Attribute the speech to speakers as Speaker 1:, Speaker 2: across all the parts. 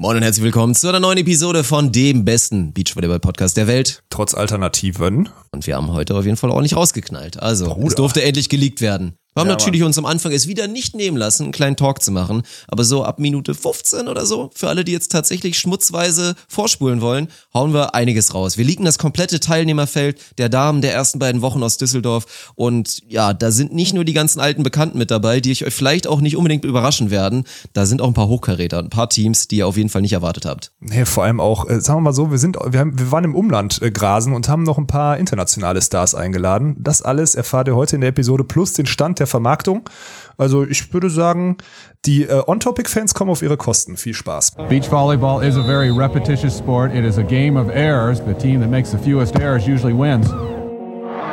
Speaker 1: Moin und herzlich willkommen zu einer neuen Episode von dem besten Beachvolleyball-Podcast der Welt.
Speaker 2: Trotz Alternativen.
Speaker 1: Und wir haben heute auf jeden Fall ordentlich rausgeknallt. Also, Bruder. es durfte endlich geleakt werden. Wir haben ja, natürlich Mann. uns am Anfang es wieder nicht nehmen lassen, einen kleinen Talk zu machen. Aber so ab Minute 15 oder so, für alle, die jetzt tatsächlich schmutzweise vorspulen wollen, hauen wir einiges raus. Wir liegen das komplette Teilnehmerfeld der Damen der ersten beiden Wochen aus Düsseldorf. Und ja, da sind nicht nur die ganzen alten Bekannten mit dabei, die ich euch vielleicht auch nicht unbedingt überraschen werden. Da sind auch ein paar Hochkaräter, ein paar Teams, die ihr auf jeden Fall nicht erwartet habt.
Speaker 2: Nee, vor allem auch, äh, sagen wir mal so, wir sind, wir, haben, wir waren im Umland äh, grasen und haben noch ein paar internationale Stars eingeladen. Das alles erfahrt ihr heute in der Episode plus den Stand der Vermarktung. Also ich würde sagen, die äh, On-Topic-Fans kommen auf ihre Kosten. Viel Spaß.
Speaker 3: Beach volleyball is a very repetitious sport. It is a game of errors. The team that makes the fewest errors usually wins.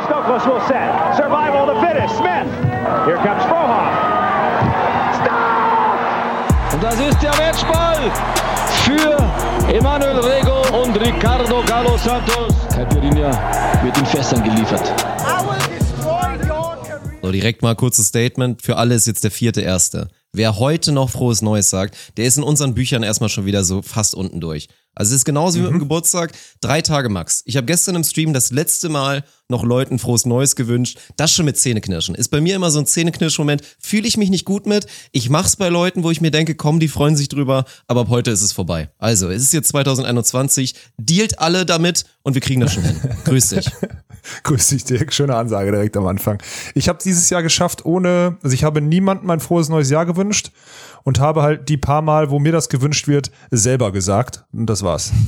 Speaker 4: Stokos will set. Survival the fittest. Smith. Here comes Frohoff. Stop!
Speaker 5: Und das ist der Matchball für Emanuel Rego und Ricardo Galo Santos. Caipirinha wird in Fässern geliefert.
Speaker 1: So, direkt mal kurzes Statement. Für alle ist jetzt der vierte Erste. Wer heute noch frohes Neues sagt, der ist in unseren Büchern erstmal schon wieder so fast unten durch. Also es ist genauso mhm. wie mit dem mhm. Geburtstag, drei Tage max. Ich habe gestern im Stream das letzte Mal noch Leuten frohes Neues gewünscht. Das schon mit Zähneknirschen. Ist bei mir immer so ein Zähneknirsch-Moment. Fühle ich mich nicht gut mit. Ich mach's bei Leuten, wo ich mir denke, komm, die freuen sich drüber. Aber ab heute ist es vorbei. Also, es ist jetzt 2021. Dealt alle damit und wir kriegen das schon hin. Grüß dich.
Speaker 2: Grüß dich, Dirk. Schöne Ansage direkt am Anfang. Ich habe dieses Jahr geschafft, ohne, also ich habe niemandem mein frohes neues Jahr gewünscht und habe halt die paar Mal, wo mir das gewünscht wird, selber gesagt. Und das war's.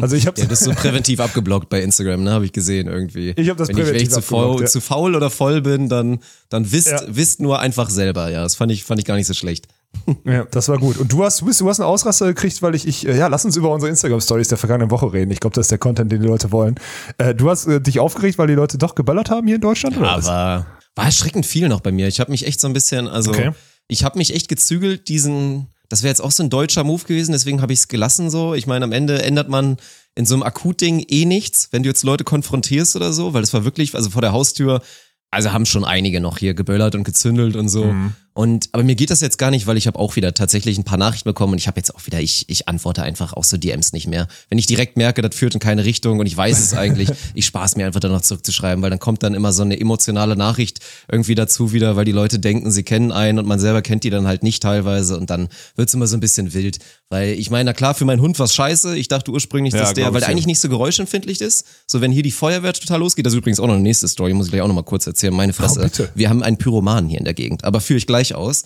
Speaker 1: Also ich habe ja, das so präventiv abgeblockt bei Instagram, ne, habe ich gesehen irgendwie.
Speaker 2: Ich habe das
Speaker 1: wenn
Speaker 2: präventiv
Speaker 1: ich, wenn ich zu, faul, ja. zu faul oder voll bin, dann dann wisst ja. wisst nur einfach selber. Ja, das fand ich fand ich gar nicht so schlecht.
Speaker 2: Ja, das war gut. Und du hast, du, bist, du hast einen Ausraster gekriegt, weil ich, ich, äh, ja, lass uns über unsere Instagram-Stories der vergangenen Woche reden. Ich glaube, das ist der Content, den die Leute wollen. Äh, du hast äh, dich aufgeregt, weil die Leute doch geballert haben hier in Deutschland, oder?
Speaker 1: Aber war erschreckend viel noch bei mir. Ich habe mich echt so ein bisschen, also okay. Ich habe mich echt gezügelt, diesen das wäre jetzt auch so ein deutscher Move gewesen, deswegen habe ich es gelassen so. Ich meine, am Ende ändert man in so einem Akutding eh nichts, wenn du jetzt Leute konfrontierst oder so, weil es war wirklich, also vor der Haustür, also haben schon einige noch hier geböllert und gezündelt und so. Mhm. Und aber mir geht das jetzt gar nicht, weil ich habe auch wieder tatsächlich ein paar Nachrichten bekommen und ich habe jetzt auch wieder, ich, ich antworte einfach auch so DMs nicht mehr. Wenn ich direkt merke, das führt in keine Richtung und ich weiß es eigentlich, ich spaß mir einfach dann noch zurückzuschreiben, weil dann kommt dann immer so eine emotionale Nachricht irgendwie dazu wieder, weil die Leute denken, sie kennen einen und man selber kennt die dann halt nicht teilweise und dann wird's immer so ein bisschen wild. Weil ich meine, na klar, für meinen Hund war's scheiße. Ich dachte ursprünglich, dass ja, der, weil der eigentlich nicht so geräuschempfindlich ist. So, wenn hier die Feuerwehr total losgeht, das ist übrigens auch noch eine nächste Story, muss ich gleich auch noch mal kurz erzählen. Meine Fresse. Oh, wir haben einen Pyroman hier in der Gegend, aber führe ich gleich aus.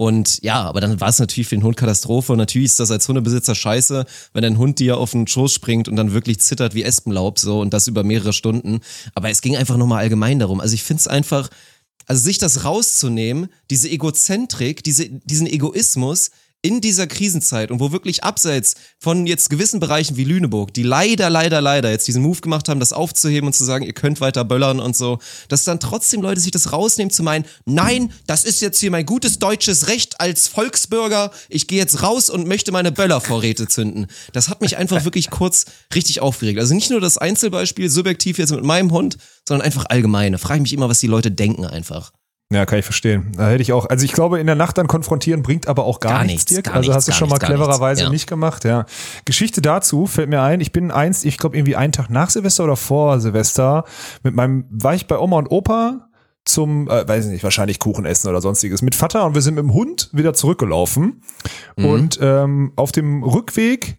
Speaker 1: Und ja, aber dann war es natürlich für den Hund Katastrophe und natürlich ist das als Hundebesitzer scheiße, wenn ein Hund dir auf den Schoß springt und dann wirklich zittert wie Espenlaub so und das über mehrere Stunden. Aber es ging einfach nochmal allgemein darum. Also ich finde es einfach, also sich das rauszunehmen, diese Egozentrik, diese, diesen Egoismus, in dieser Krisenzeit und wo wirklich abseits von jetzt gewissen Bereichen wie Lüneburg, die leider, leider, leider jetzt diesen Move gemacht haben, das aufzuheben und zu sagen, ihr könnt weiter böllern und so, dass dann trotzdem Leute sich das rausnehmen zu meinen, nein, das ist jetzt hier mein gutes deutsches Recht als Volksbürger, ich gehe jetzt raus und möchte meine Böllervorräte zünden. Das hat mich einfach wirklich kurz richtig aufgeregt. Also nicht nur das Einzelbeispiel, subjektiv jetzt mit meinem Hund, sondern einfach allgemeine. Frage ich mich immer, was die Leute denken einfach.
Speaker 2: Ja, kann ich verstehen. Da hätte ich auch, also ich glaube, in der Nacht dann konfrontieren bringt aber auch gar, gar nichts, Dirk. Gar also hast du schon mal clevererweise ja. nicht gemacht, ja. Geschichte dazu fällt mir ein, ich bin einst, ich glaube irgendwie einen Tag nach Silvester oder vor Silvester mit meinem, war ich bei Oma und Opa zum, äh, weiß ich nicht, wahrscheinlich Kuchen essen oder sonstiges mit Vater und wir sind mit dem Hund wieder zurückgelaufen mhm. und ähm, auf dem Rückweg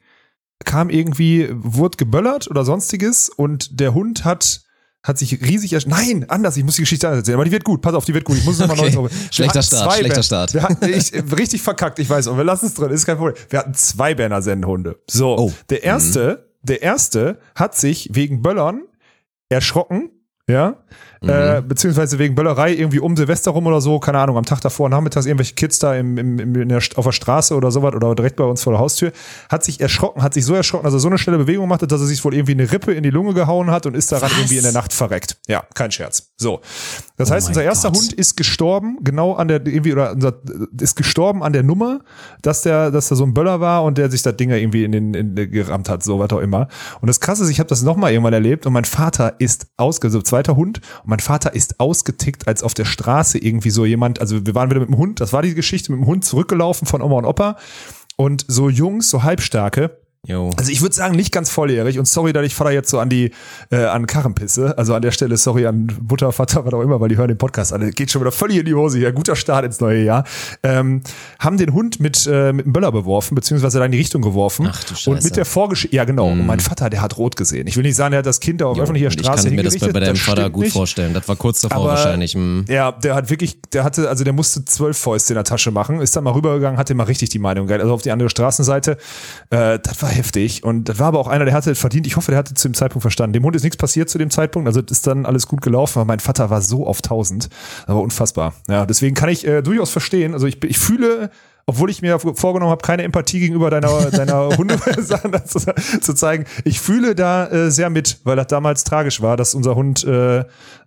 Speaker 2: kam irgendwie, wurde geböllert oder sonstiges und der Hund hat hat sich riesig ersch Nein, anders, ich muss die Geschichte anders erzählen, aber die wird gut. Pass auf, die wird gut. Ich muss es nochmal okay. neu
Speaker 1: Schlechter Start, schlechter Start.
Speaker 2: Wir hatten, ich, richtig verkackt, ich weiß, und wir lassen es drin, ist kein Problem. Wir hatten zwei Berner Sennenhunde. So, oh. der erste, mhm. der erste hat sich wegen Böllern erschrocken, ja, Mhm. Äh, beziehungsweise wegen Böllerei irgendwie um Silvester rum oder so, keine Ahnung, am Tag davor, nachmittags irgendwelche Kids da im, im, im, der, auf der Straße oder sowas oder direkt bei uns vor der Haustür, hat sich erschrocken, hat sich so erschrocken, dass er so eine schnelle Bewegung machte, dass er sich wohl irgendwie eine Rippe in die Lunge gehauen hat und ist daran Was? irgendwie in der Nacht verreckt. Ja, kein Scherz. So. Das oh heißt, unser erster Gott. Hund ist gestorben, genau an der, irgendwie, oder unser, ist gestorben an der Nummer, dass der, dass da so ein Böller war und der sich das Ding irgendwie in den, in, in, gerammt hat, so was auch immer. Und das krasse ist, ich habe das nochmal irgendwann erlebt und mein Vater ist ausge, so zweiter Hund, und mein Vater ist aus ausgetickt, als auf der Straße irgendwie so jemand, also wir waren wieder mit dem Hund, das war die Geschichte, mit dem Hund zurückgelaufen von Oma und Opa. Und so Jungs, so Halbstarke,
Speaker 1: Jo.
Speaker 2: also ich würde sagen, nicht ganz volljährig und sorry, dass ich Vater jetzt so an die äh, an Karren pisse. Also an der Stelle sorry an Mutter, Vater, was auch immer, weil die hören den Podcast alle. Geht schon wieder völlig in die Hose hier. Guter Start ins neue Jahr. Ähm, haben den Hund mit äh, mit einem Böller beworfen, beziehungsweise da in die Richtung geworfen.
Speaker 1: Ach du Scheiße.
Speaker 2: Und mit der Vorgeschichte, ja genau. Und mein Vater, der hat rot gesehen. Ich will nicht sagen, der hat das Kind da auf öffentlicher
Speaker 1: Und ich
Speaker 2: Straße
Speaker 1: kann mir das bei, bei deinem Vater
Speaker 2: stimmt
Speaker 1: gut
Speaker 2: nicht.
Speaker 1: vorstellen. Das war kurz davor
Speaker 2: Aber-
Speaker 1: wahrscheinlich. hm.
Speaker 2: Ja, der hat wirklich, der hatte, also der musste zwölf Fäuste in der Tasche machen, ist dann mal rübergegangen, hatte mal richtig die Meinung geil. Also auf die andere Straßenseite. Äh, das war heftig. Und das war aber auch einer, der hatte es verdient. Ich hoffe, der hatte zu dem Zeitpunkt verstanden. Dem Hund ist nichts passiert zu dem Zeitpunkt. Also ist dann alles gut gelaufen. Aber mein Vater war so auf 1000. Das war unfassbar. Ja, deswegen kann ich äh, durchaus verstehen. Also ich, ich fühle, obwohl ich mir vorgenommen habe, keine Empathie gegenüber deiner, deiner Hunde zu, zu zeigen. Ich fühle da äh, sehr mit, weil das damals tragisch war, dass unser Hund äh,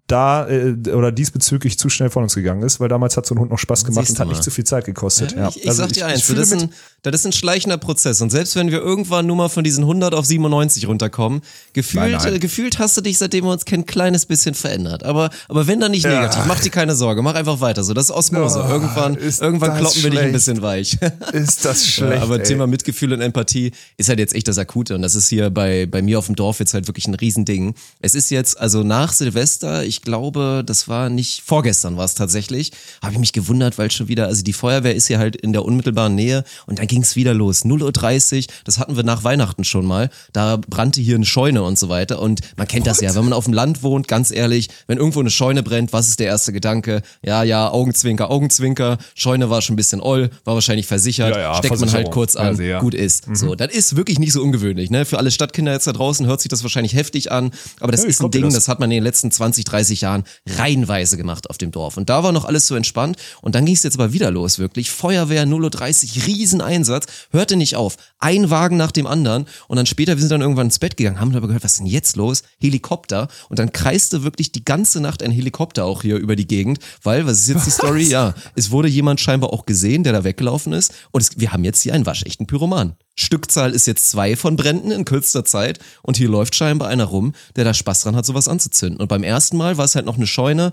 Speaker 2: da äh, oder diesbezüglich zu schnell von uns gegangen ist, weil damals hat so ein Hund noch Spaß gemacht
Speaker 1: Siehst
Speaker 2: und hat
Speaker 1: du
Speaker 2: nicht
Speaker 1: mal.
Speaker 2: zu viel Zeit gekostet. Ja,
Speaker 1: Ich, ich
Speaker 2: Also
Speaker 1: sag dir eins, das, ist ein, das ist ein schleichender Prozess. Und selbst wenn wir irgendwann nur mal von diesen 100 auf 97 runterkommen, gefühlt,
Speaker 2: Nein, nein.
Speaker 1: Äh, gefühlt hast du dich, seitdem wir uns kennen, ein kleines bisschen verändert. Aber, aber wenn dann nicht
Speaker 2: Ja.
Speaker 1: negativ, mach dir keine Sorge, mach einfach weiter so. Das ist Osmose.
Speaker 2: Oh,
Speaker 1: irgendwann
Speaker 2: ist
Speaker 1: irgendwann kloppen wir dich ein
Speaker 2: schlecht.
Speaker 1: bisschen weich.
Speaker 2: Ist das schlecht.
Speaker 1: Ja, aber
Speaker 2: ey.
Speaker 1: Thema Mitgefühl und Empathie ist halt jetzt echt das Akute und das ist hier bei, bei mir auf dem Dorf jetzt halt wirklich ein Riesending. Es ist jetzt, also nach Silvester, ich glaube, das war nicht, vorgestern war es tatsächlich, habe ich mich gewundert, weil schon wieder, also die Feuerwehr ist hier halt in der unmittelbaren Nähe und dann ging es wieder los. 0.30 Uhr, das hatten wir nach Weihnachten schon mal, da brannte hier eine Scheune und so weiter und man kennt das ja, wenn man auf dem Land wohnt, ganz ehrlich, wenn irgendwo eine Scheune brennt, was ist der erste Gedanke? Ja, ja, Augenzwinker, Augenzwinker, Scheune war schon ein bisschen oll, war wahrscheinlich versichert,
Speaker 2: Ja, ja,
Speaker 1: steckt man halt kurz an,
Speaker 2: Ja,
Speaker 1: gut ist. So, das ist wirklich nicht so ungewöhnlich. Ne? Für alle Stadtkinder jetzt da draußen hört sich das wahrscheinlich heftig an, aber das ist ein Ding,
Speaker 2: das.
Speaker 1: das. hat man in den letzten 20, 30 Jahren reihenweise gemacht auf dem Dorf. Und da war noch alles so entspannt und dann ging es jetzt aber wieder los, wirklich. Feuerwehr 0.30 Uhr, Rieseneinsatz, hörte nicht auf. Ein Wagen nach dem anderen und dann später, wir sind dann irgendwann ins Bett gegangen, haben aber gehört, was ist denn jetzt los? Helikopter und dann kreiste wirklich die ganze Nacht ein Helikopter auch hier über die Gegend, weil, was ist jetzt die Story? Ja, es wurde jemand scheinbar auch gesehen, der da weggelaufen ist und es, wir haben jetzt hier einen waschechten Pyroman. Stückzahl ist jetzt zwei von Bränden in kürzester Zeit und hier läuft scheinbar einer rum, der da Spaß dran hat, sowas anzuzünden. Und beim ersten Mal war es halt noch eine Scheune.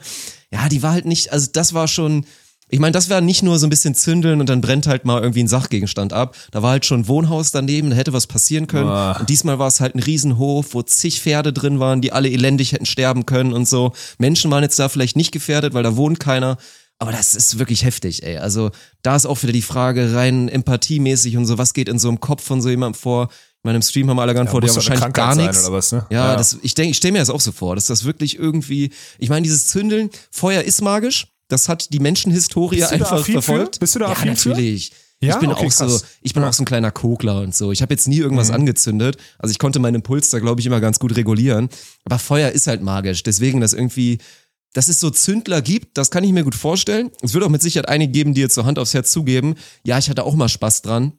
Speaker 1: Ja, die war halt nicht, also das war schon, ich meine, das war nicht nur so ein bisschen zündeln und dann brennt halt mal irgendwie ein Sachgegenstand ab. Da war halt schon ein Wohnhaus daneben, da hätte was passieren können. Und diesmal war es halt ein Riesenhof, wo zig Pferde drin waren, die alle elendig hätten sterben können und so. Menschen waren jetzt da vielleicht nicht gefährdet, weil da wohnt keiner. Aber das ist wirklich heftig, ey. Also da ist auch wieder die Frage rein empathiemäßig und so, was geht in so einem Kopf von so jemandem vor? Ich meine, im Stream haben wir alle geantwortet, ja,
Speaker 2: muss doch eine
Speaker 1: wahrscheinlich gar nichts.
Speaker 2: oder was, ne?
Speaker 1: Ja,
Speaker 2: Ja.
Speaker 1: das, ich denke, ich stelle mir das auch so vor, dass das wirklich irgendwie, ich meine, dieses Zündeln, Feuer ist magisch, das hat die Menschenhistorie einfach
Speaker 2: affin für?
Speaker 1: verfolgt.
Speaker 2: Bist du da
Speaker 1: ja,
Speaker 2: affin für?
Speaker 1: natürlich.
Speaker 2: Ja?
Speaker 1: Ich bin
Speaker 2: Okay,
Speaker 1: auch so, ich bin auch so ein kleiner Kokler und so. Ich habe jetzt nie irgendwas
Speaker 2: Mhm.
Speaker 1: angezündet. Also ich konnte meinen Impuls da, glaube ich, immer ganz gut regulieren. Aber Feuer ist halt magisch. Deswegen, das irgendwie, dass es so Zündler gibt, das kann ich mir gut vorstellen. Es wird auch mit Sicherheit einige geben, die jetzt so Hand aufs Herz zugeben. Ja, ich hatte auch mal Spaß dran.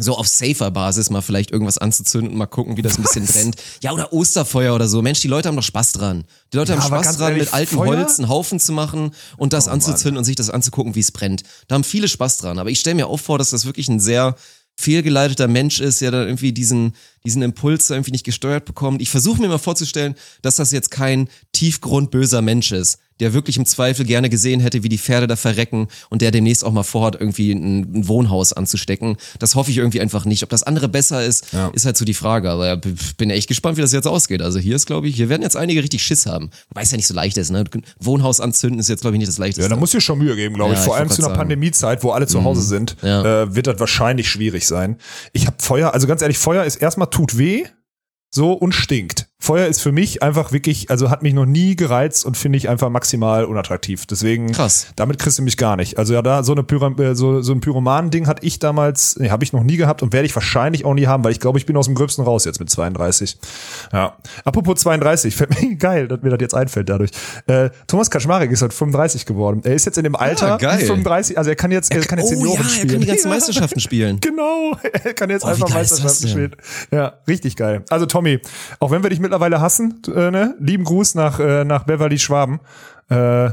Speaker 1: So auf safer Basis mal vielleicht irgendwas anzuzünden und mal gucken, wie das ein bisschen brennt. Ja, oder Osterfeuer oder so. Mensch, die Leute haben doch Spaß dran. Die Leute
Speaker 2: Ja,
Speaker 1: haben Spaß dran,
Speaker 2: ehrlich,
Speaker 1: mit altem
Speaker 2: Feuer? Oh
Speaker 1: Holz einen Haufen zu machen und das anzuzünden und sich das anzugucken, wie es brennt. Da haben viele Spaß dran. Aber ich stelle mir auch vor, dass das wirklich ein sehr fehlgeleiteter Mensch ist, der dann irgendwie diesen, diesen Impuls irgendwie nicht gesteuert bekommt. Ich versuche mir mal vorzustellen, dass das jetzt kein tiefgrundböser Mensch ist, der wirklich im Zweifel gerne gesehen hätte, wie die Pferde da verrecken und der demnächst auch mal vorhat, irgendwie ein, ein Wohnhaus anzustecken. Das hoffe ich irgendwie einfach nicht. Ob das andere besser ist, ist halt so die Frage. Aber ja, b- bin echt gespannt, wie das jetzt ausgeht. Also hier ist, glaube ich, hier werden jetzt einige richtig Schiss haben. Wobei es ja nicht so leicht ist, ne? Wohnhaus anzünden ist jetzt, glaube ich, nicht das Leichteste.
Speaker 2: Ja, da muss dir schon Mühe geben, glaube
Speaker 1: Ja,
Speaker 2: ich. Vor
Speaker 1: ich
Speaker 2: allem zu einer
Speaker 1: sagen. Mhm.
Speaker 2: Pandemiezeit, wo alle zu Hause sind,
Speaker 1: Ja.
Speaker 2: äh, wird das wahrscheinlich schwierig sein. Ich habe Feuer, also ganz ehrlich, Feuer ist erstmal tut weh, so und stinkt. Feuer ist für mich einfach wirklich, also hat mich noch nie gereizt und finde ich einfach maximal unattraktiv. Deswegen,
Speaker 1: Krass.
Speaker 2: damit kriegst du mich gar nicht. Also ja, da so eine Pyram äh, so, so ein Pyromanen-Ding hatte ich damals, nee, habe ich noch nie gehabt und werde ich wahrscheinlich auch nie haben, weil ich glaube, ich bin aus dem Gröbsten raus jetzt mit 32. Ja. Apropos 32, fällt mir geil, dass mir das jetzt einfällt dadurch. Äh, Thomas Kaczmarek ist halt 35 geworden. Er ist jetzt in dem Alter
Speaker 1: geil.
Speaker 2: wie 35, also er kann jetzt, er kann jetzt
Speaker 1: oh
Speaker 2: Senioren
Speaker 1: ja, er
Speaker 2: spielen.
Speaker 1: kann die ganzen
Speaker 2: Ja.
Speaker 1: Meisterschaften spielen.
Speaker 2: Genau, er kann jetzt
Speaker 1: Oh,
Speaker 2: einfach Meisterschaften spielen. Ja, richtig geil. Also Tommy, auch wenn wir dich mittlerweile hassen, äh, ne, lieben Gruß nach, äh, nach Beverly Schwaben. Äh,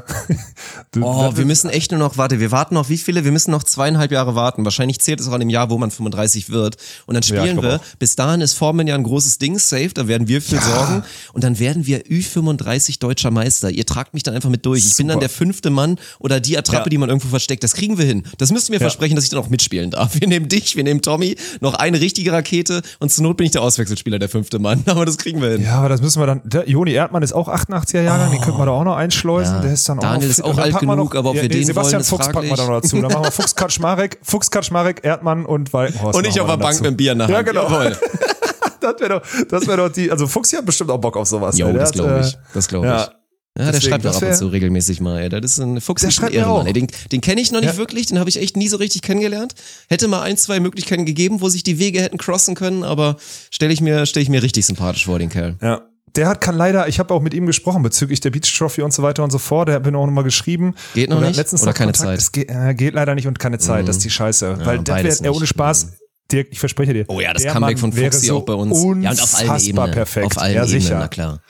Speaker 1: oh, wir müssen echt nur noch, warte, wir warten noch wie viele? Wir müssen noch zweieinhalb Jahre warten. Wahrscheinlich zählt es auch an dem Jahr, wo man 35 wird. Und dann spielen ja, wir. Auch. Bis dahin ist Formen ja ein großes Ding, safe, da werden wir für ja. sorgen. Und dann werden wir Ü35 deutscher Meister. Ihr tragt mich dann einfach mit durch. Super. Ich bin dann der fünfte Mann oder die Attrappe, ja. die man irgendwo versteckt. Das kriegen wir hin. Das müsst ihr mir versprechen, dass ich dann auch mitspielen darf. Wir nehmen dich, wir nehmen Tommy, noch eine richtige Rakete und zur Not bin ich der Auswechselspieler, der fünfte Mann. Aber das kriegen wir hin.
Speaker 2: Ja, aber das müssen wir dann. Der Joni Erdmann ist auch 88er Jahrgang, oh. den könnten wir da auch noch einschleusen. Ja. Der ist dann
Speaker 1: Daniel
Speaker 2: auch
Speaker 1: ist auch alt genug, noch, aber ob ja, wir nee, den
Speaker 2: Sebastian
Speaker 1: wollen,
Speaker 2: Fuchs packen wir da noch dazu. Dann machen wir Fuchs Kaczmarek, Fuchs Kaczmarek, Erdmann und Walkenhorst.
Speaker 1: Und ich auf der Bank dazu. mit dem Bier nach
Speaker 2: Ja, genau. das wäre doch, das wäre doch die, also Fuchs hat bestimmt auch Bock auf sowas.
Speaker 1: Jo, das glaube ich. Das glaube ich. Ja. Ja, der schreibt auch ab und zu regelmäßig mal. Ey. Das ist ein Fuchs der schreibt Ehrenmann. Ey. Den, den kenne ich noch nicht ja. wirklich, den habe ich echt nie so richtig kennengelernt. Hätte mal ein, zwei Möglichkeiten gegeben, wo sich die Wege hätten crossen können, aber stelle ich mir, stelle ich mir richtig sympathisch vor, den Kerl.
Speaker 2: Ja. Der hat kann leider, ich habe auch mit ihm gesprochen bezüglich der Beach Trophy und so weiter und so fort. Der hat mir auch nochmal geschrieben.
Speaker 1: Geht noch nicht?
Speaker 2: Letztens Oder keine Kontakt. Zeit? Es geht, äh, geht, leider nicht und keine Zeit. Mhm. Das ist die Scheiße. Ja, Weil das wäre ohne Spaß. Mhm. Dirk, ich verspreche dir.
Speaker 1: Oh ja, das Comeback von Fuchsi so auch bei uns.
Speaker 2: Ja, und auf allen Ebenen. perfekt.
Speaker 1: Auf allen
Speaker 2: ja,
Speaker 1: Ebenen,
Speaker 2: sicher.
Speaker 1: na klar.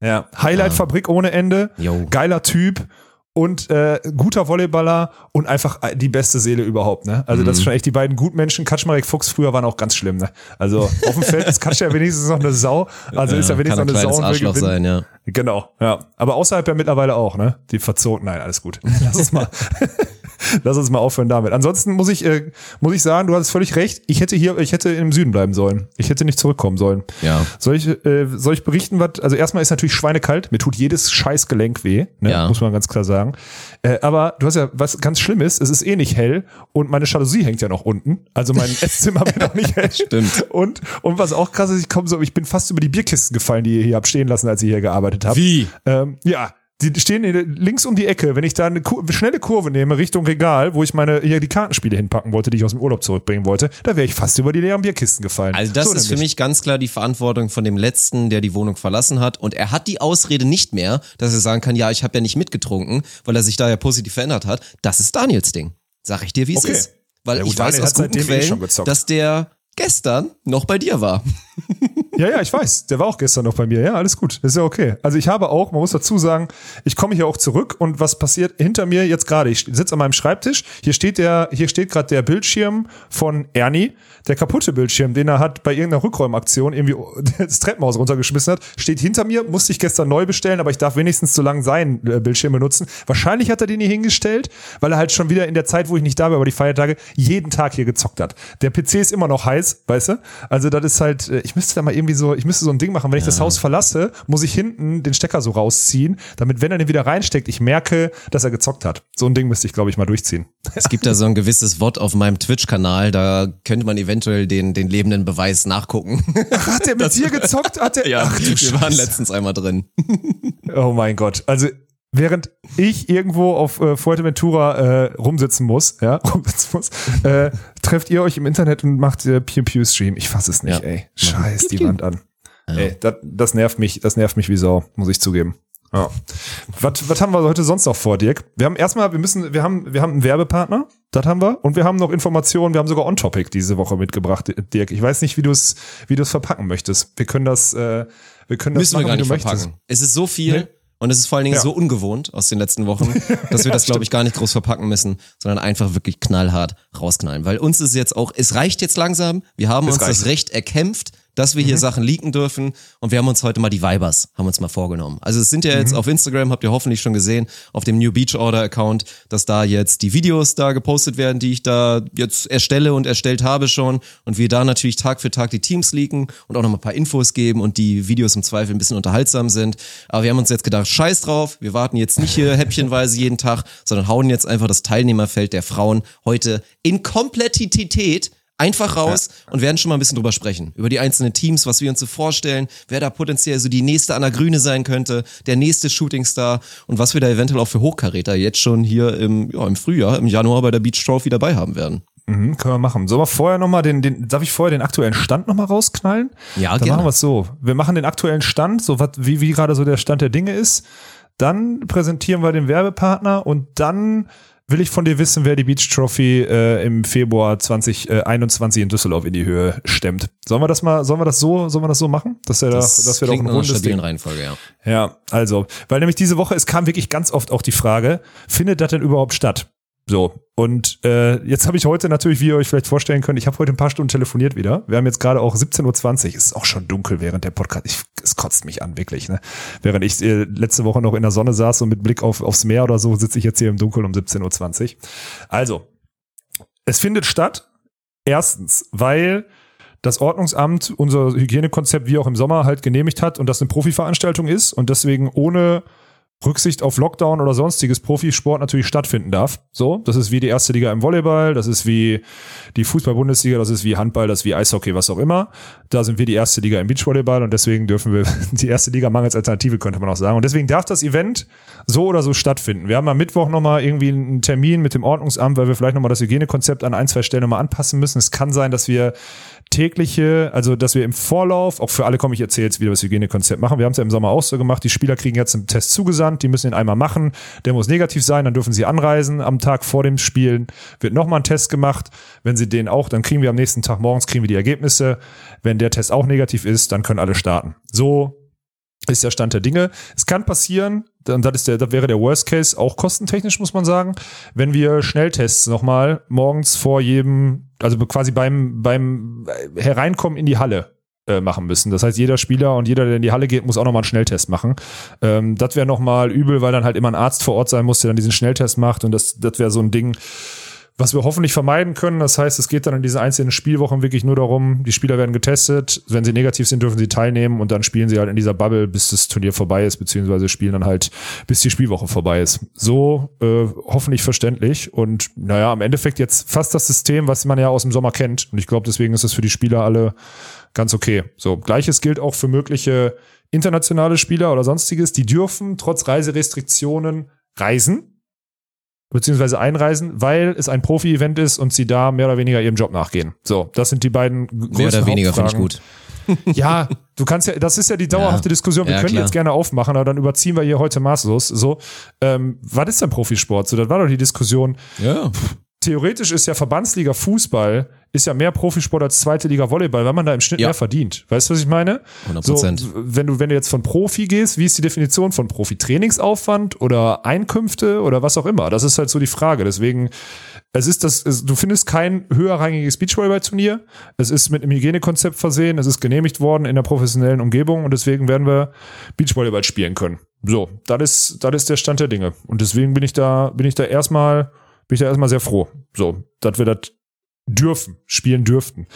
Speaker 2: Ja, Highlight-Fabrik ohne Ende.
Speaker 1: Jo.
Speaker 2: Geiler Typ und äh, guter Volleyballer und einfach äh, die beste Seele überhaupt, ne? Also mhm. das ist schon echt die beiden Gutmenschen. Kaczmarek Fuchs früher waren auch ganz schlimm, ne? Also auf dem Feld ist Katsch ja wenigstens noch eine Sau. Also ja, ist ja wenigstens noch eine Sau.
Speaker 1: Arschloch sein, ja.
Speaker 2: Genau, ja. Aber außerhalb ja mittlerweile auch, ne? Die verzogen. Nein, alles gut. Lass uns mal. Lass uns mal aufhören damit. Ansonsten muss ich, äh, muss ich sagen, du hast völlig recht. Ich hätte hier, ich hätte im Süden bleiben sollen. Ich hätte nicht zurückkommen sollen.
Speaker 1: Ja.
Speaker 2: Soll ich, äh, soll ich berichten, was, also erstmal ist natürlich schweinekalt. Mir tut jedes scheiß Gelenk weh, ne? ja. muss man ganz klar sagen. Äh, aber du hast ja, was ganz schlimm ist, es ist eh nicht hell und meine Jalousie hängt ja noch unten. Also mein Esszimmer wird auch nicht hell.
Speaker 1: Stimmt.
Speaker 2: Und, und was auch krass ist, ich komme so, ich bin fast über die Bierkisten gefallen, die ihr hier habt stehen lassen, als ihr hier gearbeitet habt.
Speaker 1: Wie?
Speaker 2: Ähm, ja, die stehen links um die Ecke. Wenn ich da eine Kur schnelle Kurve nehme Richtung Regal, wo ich meine hier die Kartenspiele hinpacken wollte, die ich aus dem Urlaub zurückbringen wollte, da wäre ich fast über die leeren Bierkisten gefallen.
Speaker 1: Also das so ist nämlich. für mich ganz klar die Verantwortung von dem letzten, der die Wohnung verlassen hat und er hat die Ausrede nicht mehr, dass er sagen kann, ja, ich habe ja nicht mitgetrunken, weil er sich da ja positiv verändert hat. Das ist Daniels Ding. Sag ich dir, wie es okay. ist. Weil ja, ich weiß aus guten eh Quellen, dass der gestern noch bei dir war.
Speaker 2: Ja, ja, ich weiß. Der war auch gestern noch bei mir. Ja, alles gut. ist ja okay. Also ich habe auch, man muss dazu sagen, ich komme hier auch zurück und was passiert hinter mir jetzt gerade? Ich sitze an meinem Schreibtisch. Hier steht der, hier steht gerade der Bildschirm von Ernie, der kaputte Bildschirm, den er hat bei irgendeiner Rückräumaktion irgendwie das Treppenhaus runtergeschmissen hat, steht hinter mir. Musste ich gestern neu bestellen, aber ich darf wenigstens so lange seinen äh, Bildschirm benutzen. Wahrscheinlich hat er den hier hingestellt, weil er halt schon wieder in der Zeit, wo ich nicht da war, über die Feiertage, jeden Tag hier gezockt hat. Der PC ist immer noch heiß, weißt du? Also das ist halt, äh, ich müsste da mal irgendwie so, ich müsste so ein Ding machen, wenn ich das Haus verlasse, muss ich hinten den Stecker so rausziehen, damit wenn er den wieder reinsteckt, ich merke, dass er gezockt hat. So ein Ding müsste ich, glaube ich, mal durchziehen.
Speaker 1: Es gibt da so ein gewisses Wort auf meinem Twitch-Kanal, da könnte man eventuell den, den lebenden Beweis nachgucken.
Speaker 2: Ach, hat der mit das, dir gezockt? Hat der,
Speaker 1: ja,
Speaker 2: ach,
Speaker 1: wir Scheiße. waren letztens einmal drin.
Speaker 2: Oh mein Gott. Also während ich irgendwo auf äh, Fuerteventura äh, rumsitzen muss, ja, rumsitzen muss, äh, trefft ihr euch im Internet und macht äh, Pew Pew Stream. Ich fass es nicht, ja. ey. Scheiß die Wand an. Ja. Ey, das, das nervt mich, das nervt mich wie Sau, muss ich zugeben. Ja. Was, was haben wir heute sonst noch vor, Dirk? Wir haben erstmal, wir müssen, wir haben, wir haben einen Werbepartner, das haben wir, und wir haben noch Informationen, wir haben sogar On-Topic diese Woche mitgebracht, Dirk. Ich weiß nicht, wie du es, wie du es verpacken möchtest. Wir können das, äh, wir können das
Speaker 1: müssen
Speaker 2: machen,
Speaker 1: wir gar nicht verpacken. Möchtest. Es ist so viel. Nee? Und es ist vor allen Dingen ja. so ungewohnt aus den letzten Wochen, dass wir das, glaube ich, gar nicht groß verpacken müssen, sondern einfach wirklich knallhart rausknallen. Weil uns ist jetzt auch, es reicht jetzt langsam. Wir haben es uns reicht. das Recht erkämpft, dass wir hier mhm. Sachen leaken dürfen. Und wir haben uns heute mal die Vibers, haben uns mal vorgenommen. Also es sind ja jetzt mhm. auf Instagram, habt ihr hoffentlich schon gesehen, auf dem New Beach Order Account, dass da jetzt die Videos da gepostet werden, die ich da jetzt erstelle und erstellt habe schon. Und wir da natürlich Tag für Tag die Teams leaken und auch noch mal ein paar Infos geben und die Videos im Zweifel ein bisschen unterhaltsam sind. Aber wir haben uns jetzt gedacht, scheiß drauf, wir warten jetzt nicht hier häppchenweise jeden Tag, sondern hauen jetzt einfach das Teilnehmerfeld der Frauen heute in Komplettität einfach raus ja. und werden schon mal ein bisschen drüber sprechen. Über die einzelnen Teams, was wir uns so vorstellen, wer da potenziell so die nächste Anna Grüne sein könnte, der nächste Shootingstar und was wir da eventuell auch für Hochkaräter jetzt schon hier im, ja, im Frühjahr, im Januar bei der Beach Trophy dabei haben werden.
Speaker 2: Mhm, können wir machen. Sollen wir vorher nochmal den, den, darf ich vorher den aktuellen Stand nochmal rausknallen?
Speaker 1: Ja,
Speaker 2: Dann
Speaker 1: gerne.
Speaker 2: machen wir es so. Wir machen den aktuellen Stand, so wat, wie, wie gerade so der Stand der Dinge ist. Dann präsentieren wir den Werbepartner und dann will ich von dir wissen, wer die Beach Trophy äh, im Februar 2021 in Düsseldorf in die Höhe stemmt. Sollen wir das mal, sollen wir das so, sollen wir das so machen?
Speaker 1: Dass wir das, da, dass wir doch ein rundes Ding. Reihenfolge, ja.
Speaker 2: Ja, also, weil nämlich diese Woche, es kam wirklich ganz oft auch die Frage, findet das denn überhaupt statt? So, und äh, jetzt habe ich heute natürlich, wie ihr euch vielleicht vorstellen könnt, ich habe heute ein paar Stunden telefoniert wieder. Wir haben jetzt gerade auch 17.20 Uhr. Es ist auch schon dunkel während der Podcast. Ich, es kotzt mich an, wirklich. Ne? Während ich äh, letzte Woche noch in der Sonne saß und mit Blick auf, aufs Meer oder so, sitze ich jetzt hier im Dunkeln um 17.20 Uhr. Also, es findet statt. Erstens, weil das Ordnungsamt unser Hygienekonzept wie auch im Sommer halt genehmigt hat und das eine Profiveranstaltung ist und deswegen ohne Rücksicht auf Lockdown oder sonstiges Profisport natürlich stattfinden darf. So, das ist wie die erste Liga im Volleyball, das ist wie die Fußball-Bundesliga, das ist wie Handball, das ist wie Eishockey, was auch immer. Da sind wir die erste Liga im Beachvolleyball und deswegen dürfen wir die erste Liga mangels Alternative, könnte man auch sagen. Und deswegen darf das Event so oder so stattfinden. Wir haben am Mittwoch nochmal irgendwie einen Termin mit dem Ordnungsamt, weil wir vielleicht nochmal das Hygienekonzept an ein, zwei Stellen nochmal anpassen müssen. Es kann sein, dass wir tägliche, also dass wir im Vorlauf, auch für alle komme ich erzähle jetzt wieder das Hygienekonzept machen. Wir haben es ja im Sommer auch so gemacht. Die Spieler kriegen jetzt einen Test zugesandt, die müssen ihn einmal machen. Der muss negativ sein, dann dürfen sie anreisen. Am Tag vor dem Spielen wird nochmal ein Test gemacht. Wenn sie den auch, dann kriegen wir am nächsten Tag morgens kriegen wir die Ergebnisse. Wenn der Test auch negativ ist, dann können alle starten. So ist der Stand der Dinge. Es kann passieren, und das, ist der, das wäre der Worst Case, auch kostentechnisch, muss man sagen, wenn wir Schnelltests nochmal morgens vor jedem, also quasi beim, beim Hereinkommen in die Halle äh, machen müssen. Das heißt, jeder Spieler und jeder, der in die Halle geht, muss auch nochmal einen Schnelltest machen. Ähm, das wäre nochmal übel, weil dann halt immer ein Arzt vor Ort sein muss, der dann diesen Schnelltest macht und das, das wäre so ein Ding, was wir hoffentlich vermeiden können. Das heißt, es geht dann in diese einzelnen Spielwochen wirklich nur darum, die Spieler werden getestet. Wenn sie negativ sind, dürfen sie teilnehmen und dann spielen sie halt in dieser Bubble, bis das Turnier vorbei ist, beziehungsweise spielen dann halt, bis die Spielwoche vorbei ist. So äh, hoffentlich verständlich. Und naja, im Endeffekt jetzt fast das System, was man ja aus dem Sommer kennt. Und ich glaube, deswegen ist das für die Spieler alle ganz okay. So, gleiches gilt auch für mögliche internationale Spieler oder sonstiges. Die dürfen trotz Reiserestriktionen reisen beziehungsweise einreisen, weil es ein Profi-Event ist und sie da mehr oder weniger ihrem Job nachgehen. So, das sind die beiden
Speaker 1: größten Mehr oder weniger finde ich gut.
Speaker 2: ja, du kannst ja, das ist ja die dauerhafte ja, Diskussion. Wir ja, können klar. jetzt gerne aufmachen, aber dann überziehen wir hier heute maßlos. So, ähm, was ist denn Profisport? So, das war doch die Diskussion.
Speaker 1: Ja.
Speaker 2: Theoretisch ist ja Verbandsliga Fußball ist ja mehr Profisport als zweite Liga Volleyball, weil man da im Schnitt ja. mehr verdient. Weißt du, was ich meine?
Speaker 1: 100
Speaker 2: So, wenn du, wenn du jetzt von Profi gehst, wie ist die Definition von Profi? Trainingsaufwand oder Einkünfte oder was auch immer? Das ist halt so die Frage. Deswegen, es ist das, es, du findest kein höherrangiges Beachvolleyball-Turnier. Es ist mit einem Hygienekonzept versehen. Es ist genehmigt worden in der professionellen Umgebung und deswegen werden wir Beachvolleyball spielen können. So, das ist, das ist der Stand der Dinge. Und deswegen bin ich da, bin ich da erstmal, bin ich da erstmal sehr froh. So, dass wir das dürfen, spielen dürften.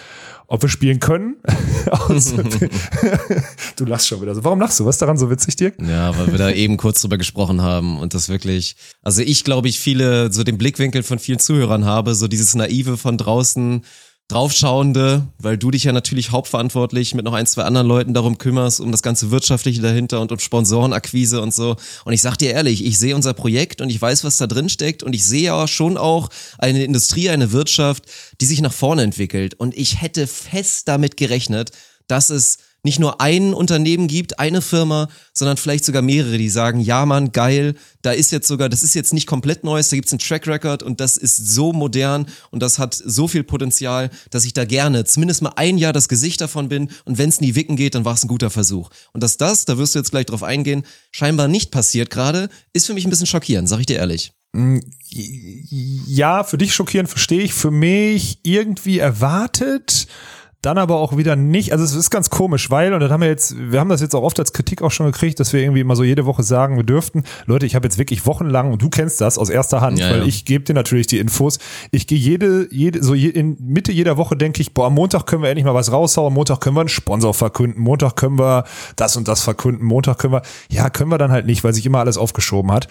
Speaker 2: Ob wir spielen können? du lachst schon wieder so. Warum lachst du? Was ist daran so witzig, Dirk?
Speaker 1: Ja, weil wir da eben kurz drüber gesprochen haben und das wirklich, also ich glaube ich viele, so den Blickwinkel von vielen Zuhörern habe, so dieses Naive von draußen, draufschauende, weil du dich ja natürlich hauptverantwortlich mit noch ein, zwei anderen Leuten darum kümmerst, um das ganze Wirtschaftliche dahinter und um Sponsorenakquise und so. Und ich sag dir ehrlich, ich sehe unser Projekt und ich weiß, was da drin steckt und ich sehe ja schon auch eine Industrie, eine Wirtschaft, die sich nach vorne entwickelt. Und ich hätte fest damit gerechnet, dass es nicht nur ein Unternehmen gibt, eine Firma, sondern vielleicht sogar mehrere, die sagen, ja Mann, geil, da ist jetzt sogar, das ist jetzt nicht komplett Neues, da gibt's einen Track Record und das ist so modern und das hat so viel Potenzial, dass ich da gerne zumindest mal ein Jahr das Gesicht davon bin und wenn es nie wicken geht, dann war es ein guter Versuch. Und dass das, da wirst du jetzt gleich drauf eingehen, scheinbar nicht passiert gerade, ist für mich ein bisschen schockierend, sag ich dir ehrlich. Mm,
Speaker 2: ja, für dich schockierend verstehe ich, für mich irgendwie erwartet dann aber auch wieder nicht. Also es ist ganz komisch, weil, und das haben wir jetzt, wir haben das jetzt auch oft als Kritik auch schon gekriegt, dass wir irgendwie immer so jede Woche sagen, wir dürften. Leute, ich habe jetzt wirklich wochenlang, und du kennst das aus erster Hand, ja, weil ja. ich gebe dir natürlich die Infos. Ich gehe jede, jede, so je, in Mitte jeder Woche denke ich, boah, am Montag können wir endlich mal was raushauen, am Montag können wir einen Sponsor verkünden, Montag können wir das und das verkünden, Montag können wir, ja, können wir dann halt nicht, weil sich immer alles aufgeschoben hat.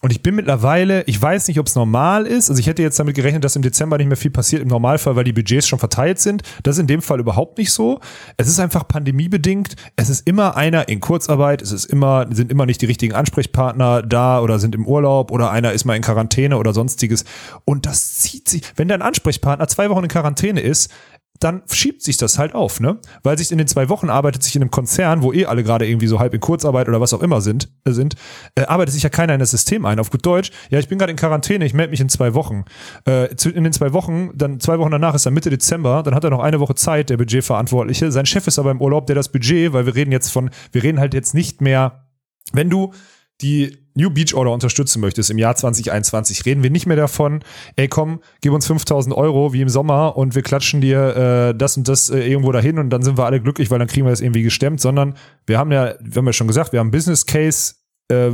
Speaker 2: Und ich bin mittlerweile, ich weiß nicht, ob es normal ist. Also ich hätte jetzt damit gerechnet, dass im Dezember nicht mehr viel passiert im Normalfall, weil die Budgets schon verteilt sind. Das ist in dem Fall überhaupt nicht so. Es ist einfach pandemiebedingt. Es ist immer einer in Kurzarbeit. Es ist immer, sind immer nicht die richtigen Ansprechpartner da oder sind im Urlaub oder einer ist mal in Quarantäne oder sonstiges. Und das zieht sich, wenn dein Ansprechpartner zwei Wochen in Quarantäne ist, dann schiebt sich das halt auf, ne? Weil sich in den zwei Wochen arbeitet sich in einem Konzern, wo eh alle gerade irgendwie so halb in Kurzarbeit oder was auch immer sind, äh, sind äh, arbeitet sich ja keiner in das System ein. Auf gut Deutsch, ja, ich bin gerade in Quarantäne, ich melde mich in zwei Wochen. Äh, in den zwei Wochen, dann zwei Wochen danach ist dann Mitte Dezember, dann hat er noch eine Woche Zeit, der Budgetverantwortliche. Sein Chef ist aber im Urlaub, der das Budget, weil wir reden jetzt von, wir reden halt jetzt nicht mehr, wenn du die New Beach Order unterstützen möchtest. Im Jahr 2021, reden wir nicht mehr davon, ey komm, gib uns 5000 Euro wie im Sommer und wir klatschen dir äh, das und das äh, irgendwo dahin und dann sind wir alle glücklich, weil dann kriegen wir das irgendwie gestemmt, sondern wir haben ja, wir haben ja schon gesagt, wir haben Business Case äh,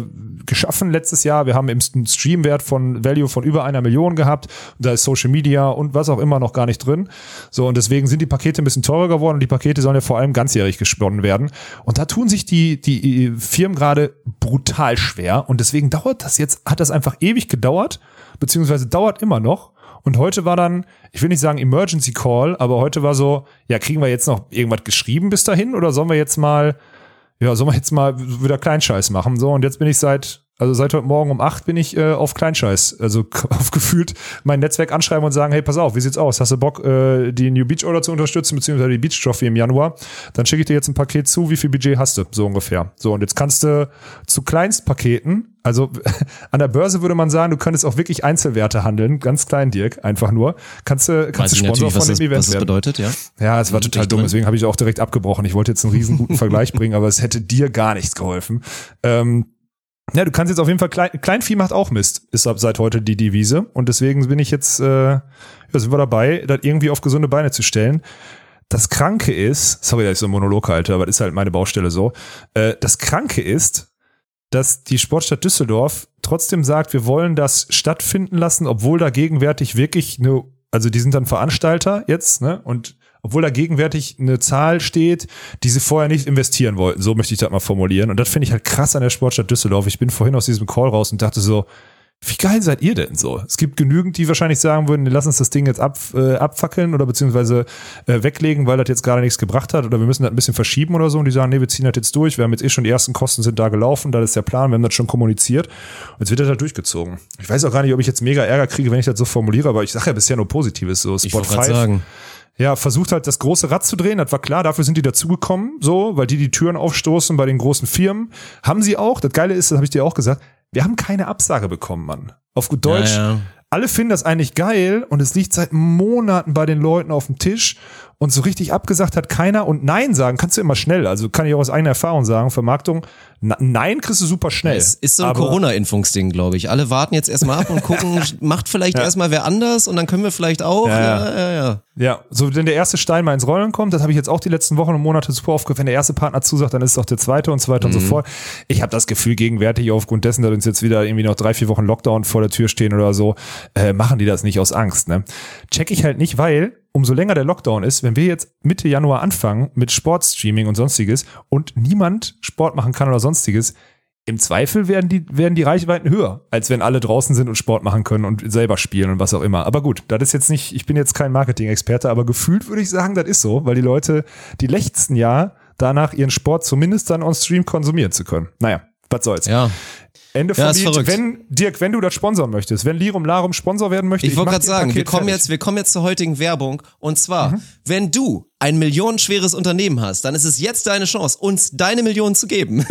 Speaker 2: geschaffen letztes Jahr. Wir haben im Streamwert von Value von über einer Million gehabt. da ist Social Media und was auch immer noch gar nicht drin. So, und deswegen sind die Pakete ein bisschen teurer geworden und die Pakete sollen ja vor allem ganzjährig gesponnen werden. Und da tun sich die, die Firmen gerade brutal schwer. Und deswegen dauert das jetzt, hat das einfach ewig gedauert, beziehungsweise dauert immer noch. Und heute war dann, ich will nicht sagen Emergency Call, aber heute war so, ja, kriegen wir jetzt noch irgendwas geschrieben bis dahin oder sollen wir jetzt mal ja, sollen wir jetzt mal wieder Kleinscheiß machen? So, und jetzt bin ich seit, also seit heute Morgen um acht bin ich äh, auf Kleinscheiß, also auf gefühlt mein Netzwerk anschreiben und sagen, hey, pass auf, wie sieht's aus? Hast du Bock, äh, die New Beach Order zu unterstützen, beziehungsweise die Beach Trophy im Januar? Dann schicke ich dir jetzt ein Paket zu, wie viel Budget hast du, so ungefähr. So, und jetzt kannst du zu Kleinstpaketen also an der Börse würde man sagen, du könntest auch wirklich Einzelwerte handeln, ganz klein, Dirk, einfach nur. Kannst du kannst du Sponsor von dem Event
Speaker 1: was das bedeutet, ja?
Speaker 2: Ja, es war mhm, total dumm, drin. deswegen habe ich auch direkt abgebrochen. Ich wollte jetzt einen riesen guten Vergleich bringen, aber es hätte dir gar nichts geholfen. Ähm, ja, du kannst jetzt auf jeden Fall klein, Kleinvieh macht auch Mist, ist ab seit heute die Devise und deswegen bin ich jetzt äh, ja, sind wir dabei, das irgendwie auf gesunde Beine zu stellen. Das Kranke ist, sorry, dass ich so ein Monolog halte, aber das ist halt meine Baustelle so. Äh, das Kranke ist, dass die Sportstadt Düsseldorf trotzdem sagt, wir wollen das stattfinden lassen, obwohl da gegenwärtig wirklich eine, also die sind dann Veranstalter jetzt, ne? Und obwohl da gegenwärtig eine Zahl steht, die sie vorher nicht investieren wollten. So möchte ich das mal formulieren. Und das finde ich halt krass an der Sportstadt Düsseldorf. Ich bin vorhin aus diesem Call raus und dachte so, wie geil seid ihr denn so? Es gibt genügend, die wahrscheinlich sagen würden, lass uns das Ding jetzt ab, äh, abfackeln oder beziehungsweise äh, weglegen, weil das jetzt gerade nichts gebracht hat oder wir müssen das ein bisschen verschieben oder so. Und die sagen, nee, wir ziehen das jetzt durch. Wir haben jetzt eh schon die ersten Kosten sind da gelaufen, das ist der Plan, wir haben das schon kommuniziert. Und jetzt wird das halt durchgezogen. Ich weiß auch gar nicht, ob ich jetzt mega Ärger kriege, wenn ich das so formuliere, aber ich sage ja bisher nur Positives. So
Speaker 1: Spot ich 5. Sagen
Speaker 2: ja, versucht halt das große Rad zu drehen. Das war klar, dafür sind die dazugekommen, so, weil die die Türen aufstoßen bei den großen Firmen. Haben sie auch. Das Geile ist, das habe ich dir auch gesagt, wir haben keine Absage bekommen, Mann. Auf gut Deutsch. Ja, ja. Alle finden das eigentlich geil und es liegt seit Monaten bei den Leuten auf dem Tisch und so richtig abgesagt hat keiner und Nein sagen kannst du immer schnell. Also kann ich auch aus eigener Erfahrung sagen, Vermarktung, Nein kriegst du super schnell. Es
Speaker 1: ist so ein Corona-Impfungsding, glaube ich. Alle warten jetzt erstmal ab und gucken, macht vielleicht ja. erstmal wer anders und dann können wir vielleicht auch.
Speaker 2: Ja, ja, ja. ja. ja. so wenn der erste Stein mal ins Rollen kommt, das habe ich jetzt auch die letzten Wochen und Monate super aufgehört. Wenn der erste Partner zusagt, dann ist es auch der zweite und so weiter mhm. und so mhm. fort. Ich habe das Gefühl, gegenwärtig aufgrund dessen, dass uns jetzt wieder irgendwie noch drei, vier Wochen Lockdown vor der Tür stehen oder so, äh, machen die das nicht aus Angst. Ne? Check ich halt nicht, weil umso länger der Lockdown ist, wenn wir jetzt Mitte Januar anfangen mit Sportstreaming und sonstiges und niemand Sport machen kann oder sonstiges, im Zweifel werden die, werden die Reichweiten höher, als wenn alle draußen sind und Sport machen können und selber spielen und was auch immer. Aber gut, das ist jetzt nicht, ich bin jetzt kein Marketing-Experte, aber gefühlt würde ich sagen, das ist so, weil die Leute, die lechzen ja danach, ihren Sport zumindest dann on Stream konsumieren zu können. Naja, was soll's.
Speaker 1: Ja.
Speaker 2: Ende ja, von Lied. Wenn, Dirk, wenn du das sponsern möchtest, wenn Lirum Larum Sponsor werden möchte,
Speaker 1: ich, ich wollte gerade sagen, wir kommen jetzt, wir kommen jetzt zur heutigen Werbung. Und zwar, mhm. wenn du ein millionenschweres Unternehmen hast, dann ist es jetzt deine Chance, uns deine Millionen zu geben.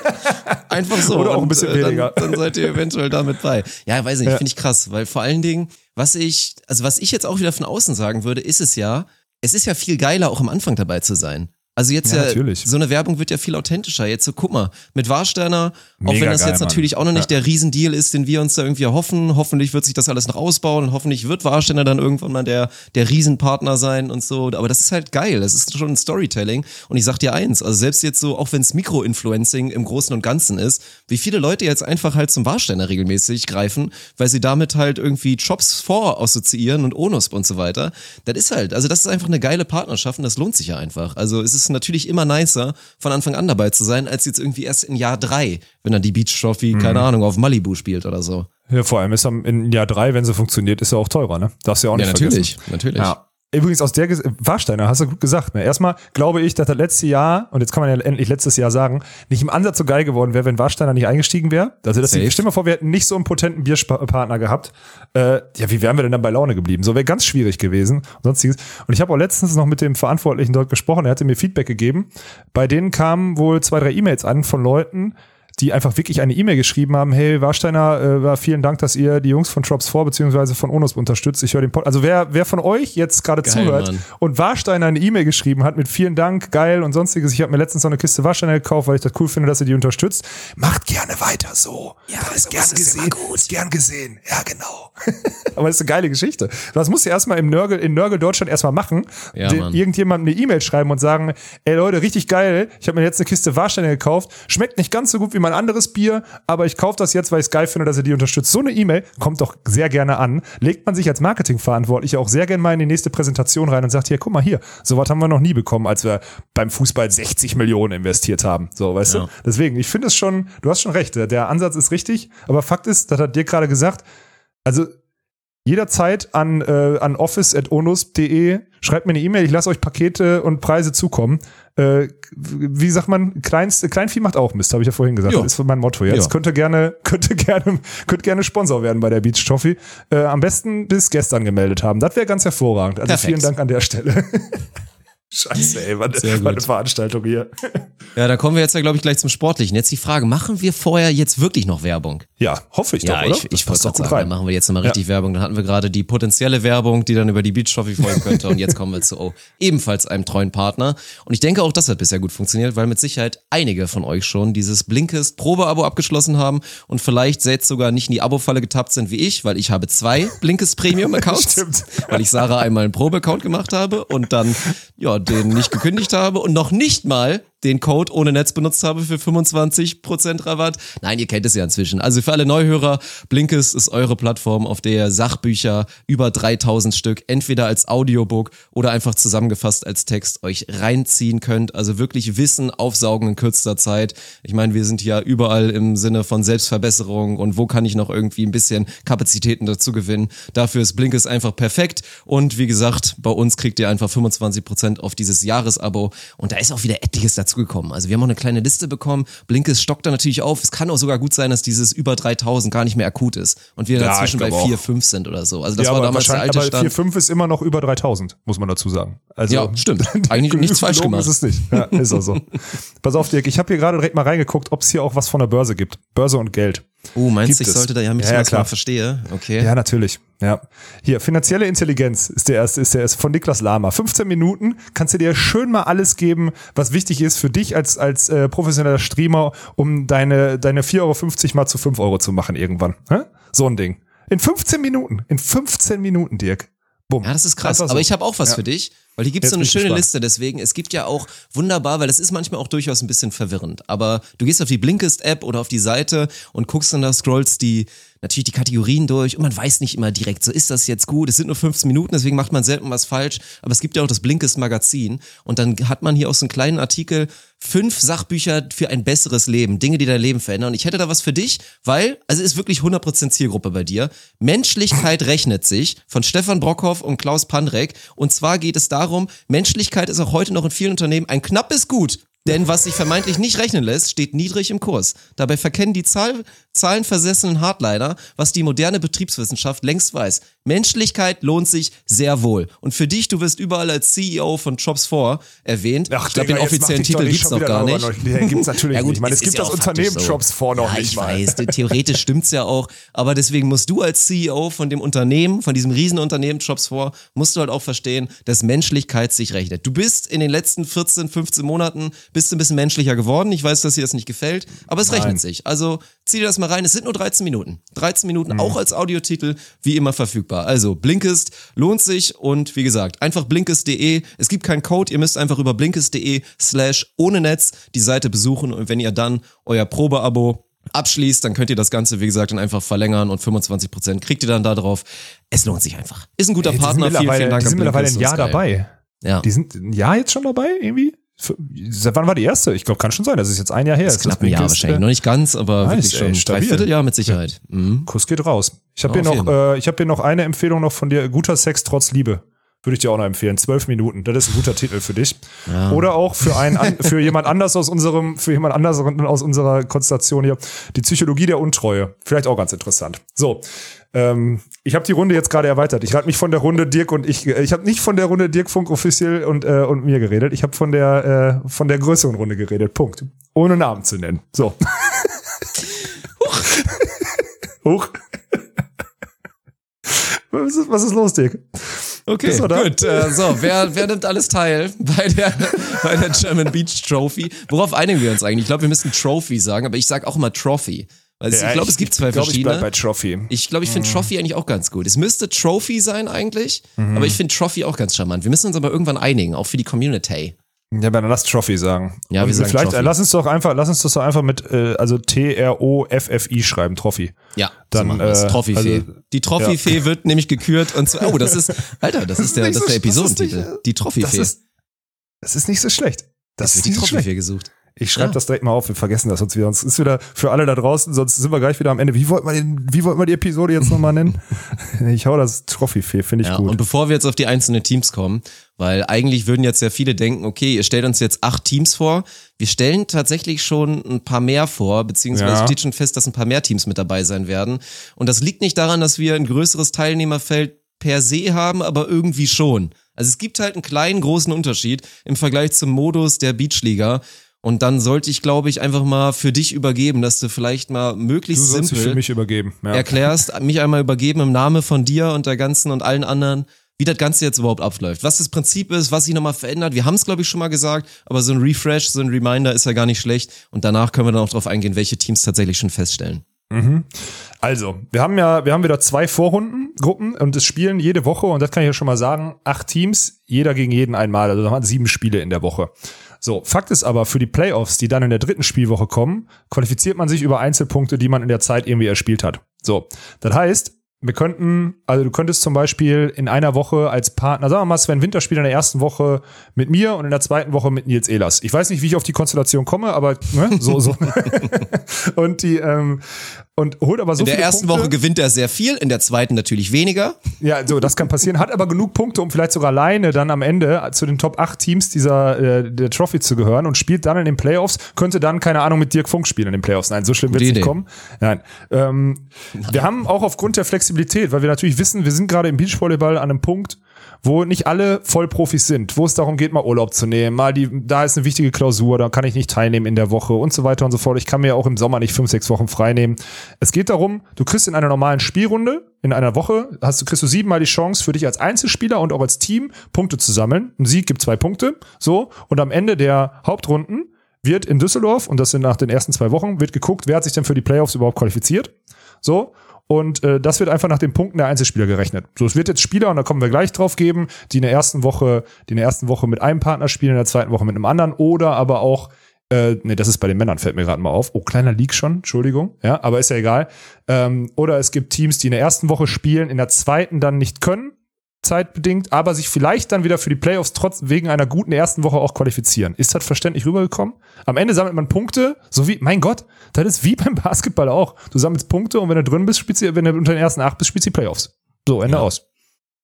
Speaker 1: Einfach so.
Speaker 2: Oder auch ein bisschen
Speaker 1: und,
Speaker 2: weniger.
Speaker 1: Dann, dann, seid ihr eventuell damit bei. Ja, weiß nicht, ja. finde ich krass, weil vor allen Dingen, was ich, also was ich jetzt auch wieder von außen sagen würde, ist es ja, es ist ja viel geiler, auch am Anfang dabei zu sein. Also jetzt ja, ja natürlich. so eine Werbung wird ja viel authentischer. Jetzt so, guck mal, mit Warsteiner, auch wenn das geil, jetzt Mann. natürlich auch noch nicht ja. der Riesendeal ist, den wir uns da irgendwie erhoffen. Hoffentlich wird sich das alles noch ausbauen und hoffentlich wird Warsteiner dann irgendwann mal der, der Riesenpartner sein und so. Aber das ist halt geil. Das ist schon ein Storytelling. Und ich sag dir eins, also selbst jetzt so, auch wenn es Mikroinfluencing im Großen und Ganzen ist, wie viele Leute jetzt einfach halt zum Warsteiner regelmäßig greifen, weil sie damit halt irgendwie Jobs vorassoziieren und Onusp und so weiter. Das ist halt, also das ist einfach eine geile Partnerschaft und das lohnt sich ja einfach. Also es ist es natürlich immer nicer, von Anfang an dabei zu sein, als jetzt irgendwie erst in Jahr drei, wenn dann die Beach Trophy, mhm. keine Ahnung, auf Malibu spielt oder so.
Speaker 2: Ja, vor allem ist in Jahr drei, wenn sie funktioniert, ist ja auch teurer, ne? Darfst du ja auch nicht
Speaker 1: ja, natürlich,
Speaker 2: vergessen.
Speaker 1: natürlich. Ja.
Speaker 2: Übrigens aus der Ges Warsteiner, hast du gut gesagt. Ne? Erstmal glaube ich, dass das letzte Jahr, und jetzt kann man ja endlich letztes Jahr sagen, nicht im Ansatz so geil geworden wäre, wenn Warsteiner nicht eingestiegen wäre. Also das
Speaker 1: Safe.
Speaker 2: stell dir mal vor, wir hätten nicht so einen potenten Bierpartner gehabt. Äh, ja, wie wären wir denn dann bei Laune geblieben? So wäre ganz schwierig gewesen. Und sonstiges. Und ich habe auch letztens noch mit dem Verantwortlichen dort gesprochen, er hatte mir Feedback gegeben. Bei denen kamen wohl zwei, drei E-Mails an von Leuten, die einfach wirklich eine E-Mail geschrieben haben, hey Warsteiner, äh, war vielen Dank, dass ihr die Jungs von Drops 4 beziehungsweise von Onus unterstützt. Ich höre den Pod Also wer, wer von euch jetzt gerade zuhört
Speaker 1: Mann.
Speaker 2: und Warsteiner eine E-Mail geschrieben hat mit vielen Dank, geil und sonstiges. Ich habe mir letztens noch eine Kiste Warsteiner gekauft, weil ich das cool finde, dass ihr die unterstützt. Macht gerne weiter so. Ja, das ist gern gesehen. Ist gern gesehen. Ja, genau. Aber das ist eine geile Geschichte. Das musst du erstmal im Nörgel, in Nörgel Deutschland erstmal machen.
Speaker 1: Ja,
Speaker 2: Den- irgendjemandem eine E-Mail schreiben und sagen, ey Leute, richtig geil, ich habe mir jetzt eine Kiste Warsteiner gekauft, schmeckt nicht ganz so gut wie mein anderes Bier, aber ich kaufe das jetzt, weil ich es geil finde, dass ihr die unterstützt. So eine E-Mail kommt doch sehr gerne an, legt man sich als Marketingverantwortlicher auch sehr gerne mal in die nächste Präsentation rein und sagt, hier, guck mal hier, sowas haben wir noch nie bekommen, als wir beim Fußball 60 Millionen investiert haben. So, weißt
Speaker 1: Ja.
Speaker 2: du? Deswegen, ich finde es schon, du hast schon recht, der Ansatz ist richtig, aber Fakt ist, das hat dir gerade gesagt, also jederzeit an, äh, an office.onus.de. Schreibt mir eine E-Mail, ich lasse euch Pakete und Preise zukommen. Äh, wie sagt man, Kleinst, Kleinvieh macht auch Mist, habe ich ja vorhin gesagt.
Speaker 1: Ja.
Speaker 2: Das ist mein Motto jetzt. Könnte gerne, könnte gerne, könnte gerne Sponsor werden bei der Beach Toffee. Äh, am besten bis gestern gemeldet haben. Das wäre ganz hervorragend. Also
Speaker 1: Perfekt.
Speaker 2: vielen Dank an der Stelle. Scheiße, ey, was,
Speaker 1: Sehr
Speaker 2: was eine. Veranstaltung hier.
Speaker 1: Ja, da kommen wir jetzt ja, glaube ich, gleich zum Sportlichen. Jetzt die Frage, machen wir vorher jetzt wirklich noch Werbung?
Speaker 2: Ja, hoffe ich
Speaker 1: Ja,
Speaker 2: doch, oder?
Speaker 1: ich, ich wollte gerade sagen, dann machen wir jetzt nochmal
Speaker 2: Ja.
Speaker 1: richtig Werbung. Dann hatten wir gerade die potenzielle Werbung, die dann über die Beach Trophy folgen könnte. Und jetzt kommen wir zu oh, ebenfalls einem treuen Partner. Und ich denke auch, das hat bisher gut funktioniert, weil mit Sicherheit einige von euch schon dieses Blinkist Probeabo abgeschlossen haben und vielleicht selbst sogar nicht in die Abo-Falle getappt sind wie ich, weil ich habe zwei Blinkist Premium Accounts,
Speaker 2: Stimmt.
Speaker 1: weil ich Sarah einmal einen Probe-Account gemacht habe und dann ja den nicht gekündigt habe und noch nicht mal den Code ohne Netz benutzt habe für 25% Rabatt. Nein, ihr kennt es ja inzwischen. Also für alle Neuhörer, Blinkist ist eure Plattform, auf der ihr Sachbücher über 3000 Stück entweder als Audiobook oder einfach zusammengefasst als Text euch reinziehen könnt. Also wirklich Wissen aufsaugen in kürzester Zeit. Ich meine, wir sind ja überall im Sinne von Selbstverbesserung und wo kann ich noch irgendwie ein bisschen Kapazitäten dazu gewinnen. Dafür ist Blinkist einfach perfekt. Und wie gesagt, bei uns kriegt ihr einfach 25% auf dieses Jahresabo. Und da ist auch wieder etliches dazugekommen. Also wir haben auch eine kleine Liste bekommen. Blinkist stockt da natürlich auf. Es kann auch sogar gut sein, dass dieses über 3000 gar nicht mehr akut ist. Und wir
Speaker 2: Ja,
Speaker 1: dazwischen bei
Speaker 2: glaub auch.
Speaker 1: 4, 5 sind oder so. Also das
Speaker 2: ja,
Speaker 1: war
Speaker 2: aber
Speaker 1: damals der alte
Speaker 2: aber
Speaker 1: Stand.
Speaker 2: 4,5 ist immer noch über 3000, muss man dazu sagen. Also,
Speaker 1: Ja, stimmt. Eigentlich nichts falsch gemacht.
Speaker 2: ist es nicht. Ja, ist auch so. Pass auf, Dirk, ich habe hier gerade direkt mal reingeguckt, ob es hier auch was von der Börse gibt. Börse und Geld.
Speaker 1: Oh, meinst du, ich
Speaker 2: es.
Speaker 1: sollte da ja mich
Speaker 2: Ja,
Speaker 1: ja,
Speaker 2: klar.
Speaker 1: verstehe? Okay.
Speaker 2: Ja, natürlich. Ja. Hier, finanzielle Intelligenz ist der erste, ist der erste von Niklas Lama. 15 Minuten kannst du dir schön mal alles geben, was wichtig ist für dich als, als äh, professioneller Streamer, um deine, deine 4,50 Euro mal zu 5 Euro zu machen irgendwann. Hä? So ein Ding. In 15 Minuten. In 15 Minuten, Dirk. Bumm.
Speaker 1: Ja, das ist krass.
Speaker 2: So.
Speaker 1: Aber ich habe auch was
Speaker 2: Ja.
Speaker 1: für dich, weil hier gibt es so eine schöne
Speaker 2: gespannt.
Speaker 1: Liste. Deswegen, es gibt ja auch wunderbar, weil das ist manchmal auch durchaus ein bisschen verwirrend. Aber du gehst auf die Blinkist-App oder auf die Seite und guckst dann da, scrollst die natürlich die Kategorien durch und man weiß nicht immer direkt, so ist das jetzt gut. Es sind nur 15 Minuten, deswegen macht man selten was falsch. Aber es gibt ja auch das Blinkist-Magazin und dann hat man hier auch so einen kleinen Artikel, fünf Sachbücher für ein besseres Leben, Dinge, die dein Leben verändern. Und ich hätte da was für dich, weil, also ist wirklich 100% Zielgruppe bei dir. Menschlichkeit rechnet sich von Stefan Brockhoff und Klaus Pandrek. Und zwar geht es darum, Menschlichkeit ist auch heute noch in vielen Unternehmen ein knappes Gut. Denn was sich vermeintlich nicht rechnen lässt, steht niedrig im Kurs. Dabei verkennen die Zahl, zahlenversessenen Hardliner, was die moderne Betriebswissenschaft längst weiß. Menschlichkeit lohnt sich sehr wohl. Und für dich, du wirst überall als CEO von Jobs4 erwähnt. ich glaube, den offiziellen Titel gibt's
Speaker 2: schon
Speaker 1: noch gar nicht.
Speaker 2: noch- Nee, gibt's natürlich
Speaker 1: Ja gut,
Speaker 2: nicht. Ich meine, es gibt
Speaker 1: ja
Speaker 2: das Unternehmen
Speaker 1: so.
Speaker 2: Jobs vor noch
Speaker 1: ja,
Speaker 2: nicht
Speaker 1: ich
Speaker 2: mal.
Speaker 1: weiß, theoretisch stimmt's ja auch, aber deswegen musst du als CEO von dem Unternehmen, von diesem Riesenunternehmen Jobs 4, musst du halt auch verstehen, dass Menschlichkeit sich rechnet. Du bist in den letzten 14, 15 Monaten bist ein bisschen menschlicher geworden. Ich weiß, dass dir das nicht gefällt, aber es
Speaker 2: Nein.
Speaker 1: rechnet sich. Also zieh dir das mal rein. Es sind nur 13 Minuten. 13
Speaker 2: Mhm.
Speaker 1: Minuten auch als Audiotitel wie immer verfügbar. Also Blinkist lohnt sich und wie gesagt, einfach blinkist.de. Es gibt keinen Code, ihr müsst einfach über blinkist.de slash ohne Netz die Seite besuchen und wenn ihr dann euer Probeabo abschließt, dann könnt ihr das Ganze, wie gesagt, dann einfach verlängern und 25% kriegt ihr dann da drauf. Es lohnt sich einfach. Ist ein guter
Speaker 2: Ey,
Speaker 1: Partner. Vielen, vielen Dank
Speaker 2: Die sind mittlerweile ein Jahr dabei.
Speaker 1: Ja.
Speaker 2: Die sind ein Jahr jetzt schon dabei, irgendwie? Seit wann war die erste? Ich glaube, kann schon sein. Das ist jetzt ein Jahr her.
Speaker 1: Das ist knapp ein Jahr wahrscheinlich.
Speaker 2: äh,
Speaker 1: Noch nicht ganz, aber
Speaker 2: Nice,
Speaker 1: wirklich
Speaker 2: ey,
Speaker 1: schon
Speaker 2: stabil.
Speaker 1: dreiviertel Jahr mit Sicherheit. Mhm.
Speaker 2: Kuss geht raus. Ich habe hier noch, äh, ich habe hier noch eine Empfehlung noch von dir. Guter Sex trotz Liebe. Würde ich dir auch noch empfehlen. Zwölf Minuten. Das ist ein guter Titel für dich. Ja. Oder auch für einen, für jemand anders aus unserem, für jemand anders aus unserer Konstellation hier. Die Psychologie der Untreue. Vielleicht auch ganz interessant. So. Ähm, ich habe die Runde jetzt gerade erweitert. Ich habe mich von der Runde Dirk und ich, ich habe nicht von der Runde Dirk Funk offiziell und, äh, und mir geredet. Ich habe von der, äh, von der größeren Runde geredet. Punkt. Ohne Namen zu nennen. So. Huch. Huch. was, ist, was ist los, Dirk?
Speaker 1: Okay, gut. Äh, so, wer, wer nimmt alles teil bei der, bei der German Beach Trophy? Worauf einigen wir uns eigentlich? Ich glaube, wir müssen Trophy sagen, aber ich sage auch immer Trophy. Also ja, ich glaube, es gibt zwei glaub, verschiedene.
Speaker 2: Ich bei Trophy.
Speaker 1: Ich glaube, ich finde mhm. Trophy eigentlich auch ganz gut. Es müsste Trophy sein eigentlich, mhm. aber ich finde Trophy auch ganz charmant. Wir müssen uns aber irgendwann einigen, auch für die Community.
Speaker 2: Ja, dann lass Trophy sagen.
Speaker 1: Ja, wir sagen
Speaker 2: vielleicht
Speaker 1: Trophy.
Speaker 2: lass uns doch einfach, lass uns das doch einfach mit äh, also T R O F F I schreiben, Trophy.
Speaker 1: Ja, dann so äh, Trophy-Fee. Also, die Trophy-Fee ja. wird nämlich gekürt und zwar, oh, das ist Alter, das, das ist der das ist der Episodentitel. die Trophy-Fee.
Speaker 2: Das ist, das ist nicht so schlecht.
Speaker 1: Das, das ist die Trophy-Fee gesucht.
Speaker 2: Ich schreibe ja. das direkt mal auf, wir vergessen das sonst wieder. Sonst ist wieder für alle da draußen, sonst sind wir gleich wieder am Ende. Wie wollten wir, den, wie wollten wir die Episode jetzt nochmal nennen? ich hau das Trophy-Fee, finde ich ja, gut.
Speaker 1: Und bevor wir jetzt auf die einzelnen Teams kommen, weil eigentlich würden jetzt ja viele denken, okay, ihr stellt uns jetzt acht Teams vor. Wir stellen tatsächlich schon ein paar mehr vor, beziehungsweise ja. steht schon fest, dass ein paar mehr Teams mit dabei sein werden. Und das liegt nicht daran, dass wir ein größeres Teilnehmerfeld per se haben, aber irgendwie schon. Also es gibt halt einen kleinen, großen Unterschied im Vergleich zum Modus der Beachliga. Und dann sollte ich, glaube ich, einfach mal für dich übergeben, dass du vielleicht mal möglichst du simpel
Speaker 2: für mich übergeben.
Speaker 1: Ja. erklärst, mich einmal übergeben im Namen von dir und der ganzen und allen anderen, wie das Ganze jetzt überhaupt abläuft. Was das Prinzip ist, was sich nochmal verändert. Wir haben es, glaube ich, schon mal gesagt, aber so ein Refresh, so ein Reminder ist ja gar nicht schlecht. Und danach können wir dann auch darauf eingehen, welche Teams tatsächlich schon feststellen.
Speaker 2: Mhm. Also, wir haben ja, wir haben wieder zwei Vorrundengruppen und es spielen jede Woche, und das kann ich ja schon mal sagen, acht Teams, jeder gegen jeden einmal. Also da haben sieben Spiele in der Woche. So, Fakt ist aber, für die Playoffs, die dann in der dritten Spielwoche kommen, qualifiziert man sich über Einzelpunkte, die man in der Zeit irgendwie erspielt hat. So, das heißt, wir könnten, also du könntest zum Beispiel in einer Woche als Partner, sagen wir mal, Sven Winter spielt in der ersten Woche mit mir und in der zweiten Woche mit Nils Ehlers. Ich weiß nicht, wie ich auf die Konstellation komme, aber ne, so, so. und die, ähm, und holt aber so
Speaker 1: In der ersten
Speaker 2: Punkte.
Speaker 1: Woche gewinnt er sehr viel, in der zweiten natürlich weniger.
Speaker 2: Ja, so, das kann passieren. Hat aber genug Punkte, um vielleicht sogar alleine dann am Ende zu den Top 8 Teams dieser äh, der Trophy zu gehören und spielt dann in den Playoffs, könnte dann, keine Ahnung, mit Dirk Funk spielen in den Playoffs. Nein, so schlimm wird es nicht kommen. Nein. Ähm, Nein. Wir haben auch aufgrund der Flexibilität, weil wir natürlich wissen, wir sind gerade im Beachvolleyball an einem Punkt, wo nicht alle Vollprofis sind, wo es darum geht, mal Urlaub zu nehmen, mal die, da ist eine wichtige Klausur, da kann ich nicht teilnehmen in der Woche und so weiter und so fort. Ich kann mir auch im Sommer nicht fünf, sechs Wochen frei nehmen. Es geht darum, du kriegst in einer normalen Spielrunde, in einer Woche, hast du, kriegst du siebenmal die Chance für dich als Einzelspieler und auch als Team Punkte zu sammeln. Ein Sieg gibt zwei Punkte, so. Und am Ende der Hauptrunden wird in Düsseldorf, und das sind nach den ersten zwei Wochen, wird geguckt, wer hat sich denn für die Playoffs überhaupt qualifiziert. So. Und äh, das wird einfach nach den Punkten der Einzelspieler gerechnet. So, es wird jetzt Spieler, und da kommen wir gleich drauf geben, die in der ersten Woche, die in der ersten Woche mit einem Partner spielen, in der zweiten Woche mit einem anderen oder aber auch äh, nee, das ist bei den Männern, fällt mir gerade mal auf. Oh, kleiner Leak schon, Entschuldigung. Ja, aber ist ja egal. Ähm, oder es gibt Teams, die in der ersten Woche spielen, in der zweiten dann nicht können zeitbedingt, aber sich vielleicht dann wieder für die Playoffs trotz wegen einer guten ersten Woche auch qualifizieren. Ist das verständlich rübergekommen? Am Ende sammelt man Punkte, so wie, mein Gott, das ist wie beim Basketball auch. Du sammelst Punkte und wenn du drin bist, spielst du, wenn du unter den ersten acht bist, spielst du die Playoffs. So, Ende ja. aus.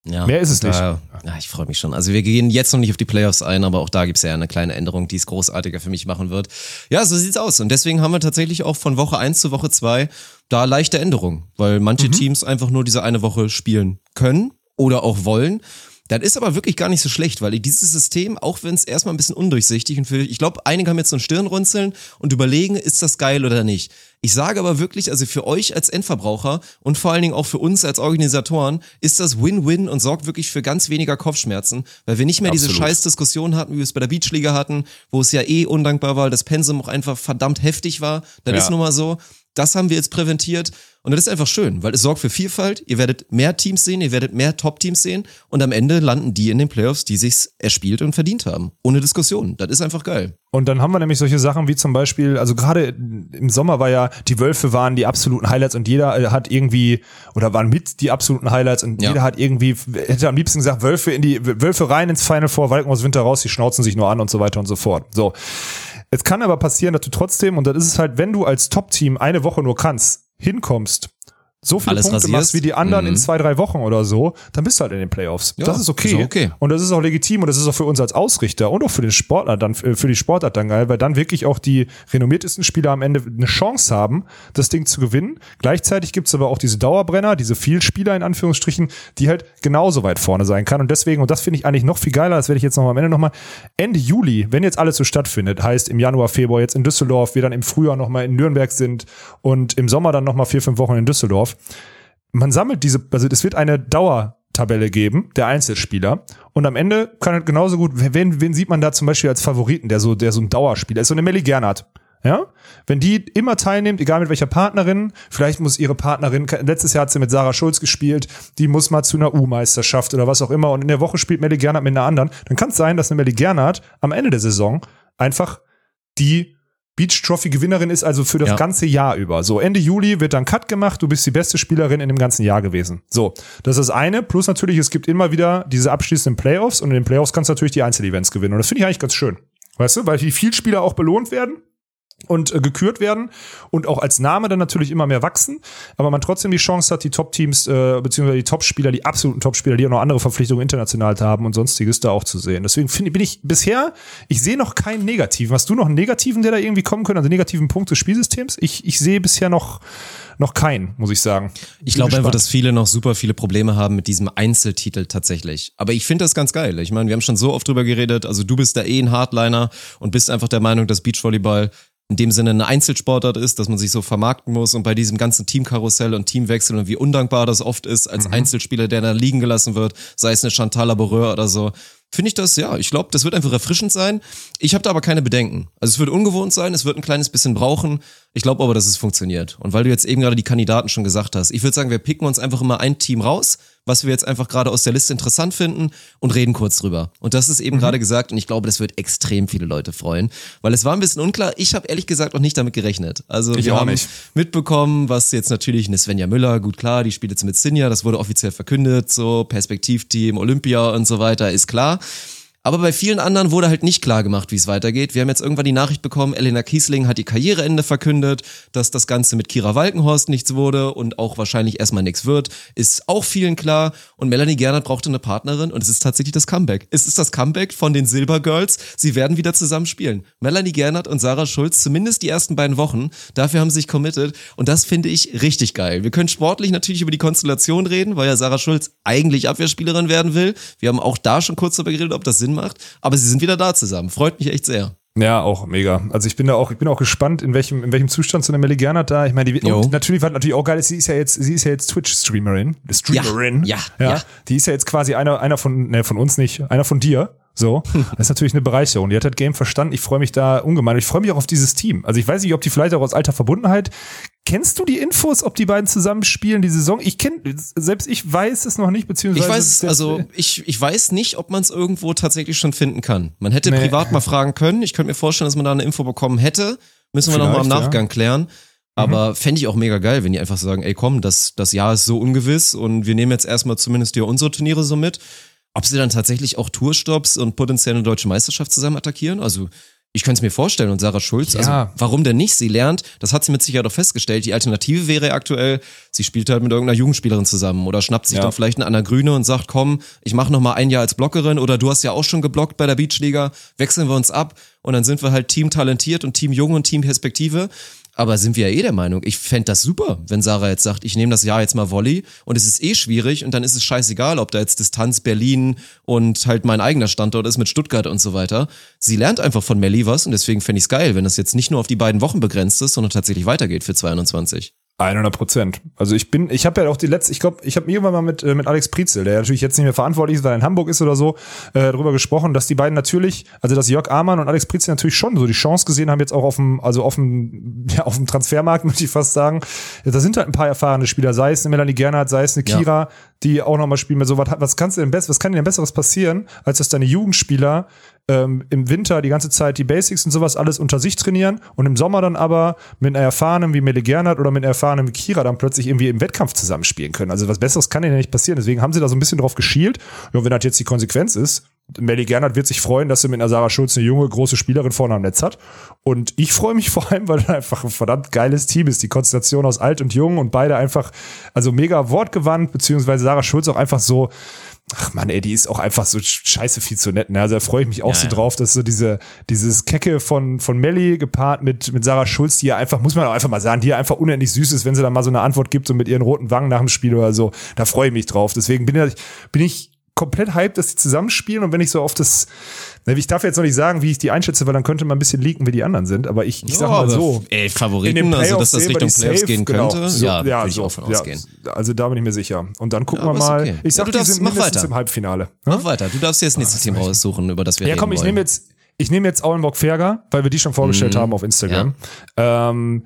Speaker 2: Ja, Mehr ist es nicht.
Speaker 1: ja, ich freue mich schon. Also wir gehen jetzt noch nicht auf die Playoffs ein, aber auch da gibt es ja eine kleine Änderung, die es großartiger für mich machen wird. Ja, so sieht's aus. Und deswegen haben wir tatsächlich auch von Woche eins zu Woche zwei da leichte Änderungen, weil manche mhm. Teams einfach nur diese eine Woche spielen können oder auch wollen. Das ist aber wirklich gar nicht so schlecht, weil dieses System, auch wenn es erstmal ein bisschen undurchsichtig und für, ich glaube, einige haben jetzt so ein Stirnrunzeln und überlegen, ist das geil oder nicht. Ich sage aber wirklich, also für euch als Endverbraucher und vor allen Dingen auch für uns als Organisatoren ist das Win-Win und sorgt wirklich für ganz weniger Kopfschmerzen, weil wir nicht mehr Absolut. diese Scheißdiskussion hatten, wie wir es bei der Beachliga hatten, wo es ja eh undankbar war, das Pensum auch einfach verdammt heftig war. Das ja. ist nun mal so. Das haben wir jetzt präventiert und das ist einfach schön, weil es sorgt für Vielfalt. Ihr werdet mehr Teams sehen, ihr werdet mehr Top-Teams sehen und am Ende landen die in den Playoffs, die sich's erspielt und verdient haben. Ohne Diskussion. Das ist einfach geil.
Speaker 2: Und dann haben wir nämlich solche Sachen wie zum Beispiel, also gerade im Sommer war ja, die Wölfe waren die absoluten Highlights und jeder äh, hat irgendwie, oder waren mit die absoluten Highlights und ja. jeder hat irgendwie, hätte am liebsten gesagt, Wölfe in die, Wölfe rein ins Final Four, Walken aus Winter raus, die schnauzen sich nur an und so weiter und so fort. So. Es kann aber passieren, dass du trotzdem, und das ist es halt, wenn du als Top-Team eine Woche nur kannst, hinkommst so viele
Speaker 1: Alles
Speaker 2: Punkte
Speaker 1: rasierst.
Speaker 2: machst wie die anderen
Speaker 1: Mhm.
Speaker 2: in zwei, drei Wochen oder so, dann bist du halt in den Playoffs.
Speaker 1: Ja,
Speaker 2: das ist okay.
Speaker 1: ist okay.
Speaker 2: Und das ist auch legitim und das ist auch für uns als Ausrichter und auch für den Sportler dann, äh, für die Sportart dann geil, weil dann wirklich auch die renommiertesten Spieler am Ende eine Chance haben, das Ding zu gewinnen. Gleichzeitig gibt's aber auch diese Dauerbrenner, diese Vielspieler in Anführungsstrichen, die halt genauso weit vorne sein kann. Und deswegen, und das finde ich eigentlich noch viel geiler, das werde ich jetzt noch mal am Ende nochmal, Ende Juli, wenn jetzt alles so stattfindet, heißt im Januar, Februar jetzt in Düsseldorf, wir dann im Frühjahr nochmal in Nürnberg sind und im Sommer dann nochmal vier, fünf Wochen in Düsseldorf. Man sammelt diese, also es wird eine Dauertabelle geben, der Einzelspieler. Und am Ende kann halt genauso gut, wen, wen sieht man da zum Beispiel als Favoriten, der so, der so ein Dauerspieler ist, so eine Melly Gernhardt. Ja, wenn die immer teilnimmt, egal mit welcher Partnerin, vielleicht muss ihre Partnerin, letztes Jahr hat sie mit Sarah Schulz gespielt, die muss mal zu einer U-Meisterschaft oder was auch immer und in der Woche spielt Melly Gernhardt mit einer anderen, dann kann es sein, dass eine Melly Gernhardt am Ende der Saison einfach die Beach Trophy Gewinnerin ist, also für das
Speaker 1: Ja.
Speaker 2: ganze Jahr über. So, Ende Juli wird dann Cut gemacht, du bist die beste Spielerin in dem ganzen Jahr gewesen. So, das ist das eine. Plus natürlich, es gibt immer wieder diese abschließenden Playoffs und in den Playoffs kannst du natürlich die Einzelevents gewinnen. Und das finde ich eigentlich ganz schön. Weißt du, weil die Vielspieler auch belohnt werden und äh, gekürt werden und auch als Name dann natürlich immer mehr wachsen, aber man trotzdem die Chance hat, die Top-Teams äh, beziehungsweise die Top-Spieler, die absoluten Top-Spieler, die auch noch andere Verpflichtungen international haben und sonstiges da auch zu sehen. Deswegen finde bin ich bisher, ich sehe noch keinen negativen. Hast du noch einen negativen, der da irgendwie kommen könnte, also negativen Punkt des Spielsystems? Ich, ich sehe bisher noch noch keinen, muss ich sagen.
Speaker 1: Ich glaube einfach, dass viele noch super viele Probleme haben mit diesem Einzeltitel tatsächlich. Aber ich finde das ganz geil. Ich meine, wir haben schon so oft drüber geredet. Also du bist da eh ein Hardliner und bist einfach der Meinung, dass Beachvolleyball in dem Sinne eine Einzelsportart ist, dass man sich so vermarkten muss und bei diesem ganzen Teamkarussell und Teamwechsel und wie undankbar das oft ist als Einzelspieler, der da liegen gelassen wird, sei es eine Chantal Laboureur oder so. Finde ich das, ja, ich glaube, das wird einfach erfrischend sein. Ich habe da aber keine Bedenken. Also es wird ungewohnt sein, es wird ein kleines bisschen brauchen. Ich glaube aber, dass es funktioniert. Und weil du jetzt eben gerade die Kandidaten schon gesagt hast, ich würde sagen, wir picken uns einfach immer ein Team raus, was wir jetzt einfach gerade aus der Liste interessant finden und reden kurz drüber. Und das ist eben
Speaker 2: Mhm.
Speaker 1: gerade gesagt und ich glaube, das wird extrem viele Leute freuen, weil es war ein bisschen unklar. Ich habe ehrlich gesagt auch nicht damit gerechnet. Also
Speaker 2: Ich
Speaker 1: wir haben
Speaker 2: nicht.
Speaker 1: mitbekommen, was jetzt natürlich eine Svenja Müller, gut klar, die spielt jetzt mit Sinja, das wurde offiziell verkündet, so Perspektivteam, Olympia und so weiter, ist klar. Aber bei vielen anderen wurde halt nicht klar gemacht, wie es weitergeht. Wir haben jetzt irgendwann die Nachricht bekommen, Elena Kiesling hat ihr Karriereende verkündet, dass das Ganze mit Kira Walkenhorst nichts wurde und auch wahrscheinlich erstmal nichts wird. Ist auch vielen klar. Und Melanie Gernert brauchte eine Partnerin und es ist tatsächlich das Comeback. Es ist das Comeback von den Silver Girls. Sie werden wieder zusammen spielen. Melanie Gernert und Sarah Schulz, zumindest die ersten beiden Wochen. Dafür haben sie sich committed und das finde ich richtig geil. Wir können sportlich natürlich über die Konstellation reden, weil ja Sarah Schulz eigentlich Abwehrspielerin werden will. Wir haben auch da schon kurz darüber geredet, ob das Sinn macht. Aber sie sind wieder da zusammen. Freut mich echt sehr.
Speaker 2: Ja, auch mega. Also ich bin da auch, ich bin auch gespannt, in welchem, in welchem Zustand so eine Melly Gernert da. Ich meine, die und natürlich, was natürlich auch geil sie ist ja jetzt, sie ist ja jetzt Twitch-Streamerin. Streamerin.
Speaker 1: Ja,
Speaker 2: ja,
Speaker 1: ja.
Speaker 2: Die ist ja jetzt quasi einer, einer von, ne, von uns nicht, einer von dir. So, das ist natürlich eine Bereicherung. Die hat das Game verstanden. Ich freue mich da ungemein. Ich freue mich auch auf dieses Team. Also ich weiß nicht, ob die vielleicht auch aus alter Verbundenheit. Kennst du die Infos, ob die beiden zusammen spielen die Saison? Ich kenne, selbst ich weiß es noch nicht, beziehungsweise.
Speaker 1: Ich weiß, also ich, ich weiß nicht, ob man es irgendwo tatsächlich schon finden kann. Man hätte
Speaker 2: Nee.
Speaker 1: privat mal fragen können. Ich könnte mir vorstellen, dass man da eine Info bekommen hätte. Müssen wir noch mal im
Speaker 2: Vielleicht, ja. Mhm.
Speaker 1: Nachgang klären. Aber fände ich auch mega geil, wenn die einfach sagen, ey komm, das, das Jahr ist so ungewiss und wir nehmen jetzt erstmal zumindest hier unsere Turniere so mit. Ob sie dann tatsächlich auch Tourstops und potenziell eine deutsche Meisterschaft zusammen attackieren? Also ich könnte es mir vorstellen und Sarah Schulz,
Speaker 2: Ja.
Speaker 1: also warum denn nicht? Sie lernt, das hat sie mit Sicherheit auch festgestellt. Die Alternative wäre aktuell, sie spielt halt mit irgendeiner Jugendspielerin zusammen oder schnappt sich
Speaker 2: Ja.
Speaker 1: dann vielleicht eine Anna Grüne und sagt, komm, ich mache noch mal ein Jahr als Blockerin oder du hast ja auch schon geblockt bei der Beachliga, wechseln wir uns ab und dann sind wir halt Team talentiert und Team Jung und Team Perspektive. Aber sind wir ja eh der Meinung, ich fänd das super, wenn Sarah jetzt sagt, ich nehme das Jahr jetzt mal Volley und es ist eh schwierig und dann ist es scheißegal, ob da jetzt Distanz Berlin und halt mein eigener Standort ist mit Stuttgart und so weiter. Sie lernt einfach von Melly was und deswegen fände ich es geil, wenn das jetzt nicht nur auf die beiden Wochen begrenzt ist, sondern tatsächlich weitergeht für 22.
Speaker 2: 100 Prozent. Also ich bin, ich habe ja auch die letzte, ich glaube, ich habe irgendwann mal mit, äh, mit Alex Prietzel, der natürlich jetzt nicht mehr verantwortlich ist, weil er in Hamburg ist oder so, äh, darüber gesprochen, dass die beiden natürlich, also dass Jörg Amann und Alex Prietzel natürlich schon so die Chance gesehen haben, jetzt auch auf dem, also auf dem, ja, auf dem Transfermarkt, möchte ich fast sagen. Ja, da sind halt ein paar erfahrene Spieler, sei es eine Melanie Gernhardt, sei es eine
Speaker 1: Ja.
Speaker 2: Kira, die auch nochmal spielen. So, was, was kannst du denn best, was kann dir denn besseres passieren, als dass deine Jugendspieler ähm, im Winter die ganze Zeit die Basics und sowas alles unter sich trainieren und im Sommer dann aber mit einer erfahrenen wie Mele Gernert oder mit einer erfahrenen wie Kira dann plötzlich irgendwie im Wettkampf zusammenspielen können. Also was Besseres kann denen ja nicht passieren. Deswegen haben sie da so ein bisschen drauf geschielt. Ja, wenn das jetzt die Konsequenz ist, Melly Gernert wird sich freuen, dass sie mit einer Sarah Schulz eine junge, große Spielerin vorne am Netz hat. Und ich freue mich vor allem, weil er einfach ein verdammt geiles Team ist. Die Konstellation aus alt und jung und beide einfach, also mega wortgewandt, beziehungsweise Sarah Schulz auch einfach so, ach man, ey, die ist auch einfach so scheiße viel zu nett. Ne? Also da freue ich mich auch ja, so ja. drauf, dass so diese, dieses Kecke von, von Melly gepaart mit, mit Sarah Schulz, die ja einfach, muss man auch einfach mal sagen, die ja einfach unendlich süß ist, wenn sie dann mal so eine Antwort gibt, so mit ihren roten Wangen nach dem Spiel oder so. Da freue ich mich drauf. Deswegen bin ich, bin ich komplett hyped, dass die zusammenspielen und wenn ich so auf das, ich darf jetzt noch nicht sagen, wie ich die einschätze, weil dann könnte man ein bisschen leaken, wie die anderen sind, aber ich, ich sag mal so.
Speaker 1: Ey, Favoriten, also dass das Richtung Playoffs gehen genau. könnte,
Speaker 2: genau. so, ja, ja so, ja. Also da bin ich mir sicher. Und dann gucken ja, wir mal. Okay. Ich sag, ja, die sind mindestens weiter. im Halbfinale.
Speaker 1: Mach weiter, du darfst dir das nächste Team aussuchen, über das wir
Speaker 2: Ja komm, ich nehme jetzt, ich nehme jetzt Auenbock-Ferger, weil wir die schon vorgestellt mhm. haben auf Instagram. Ähm,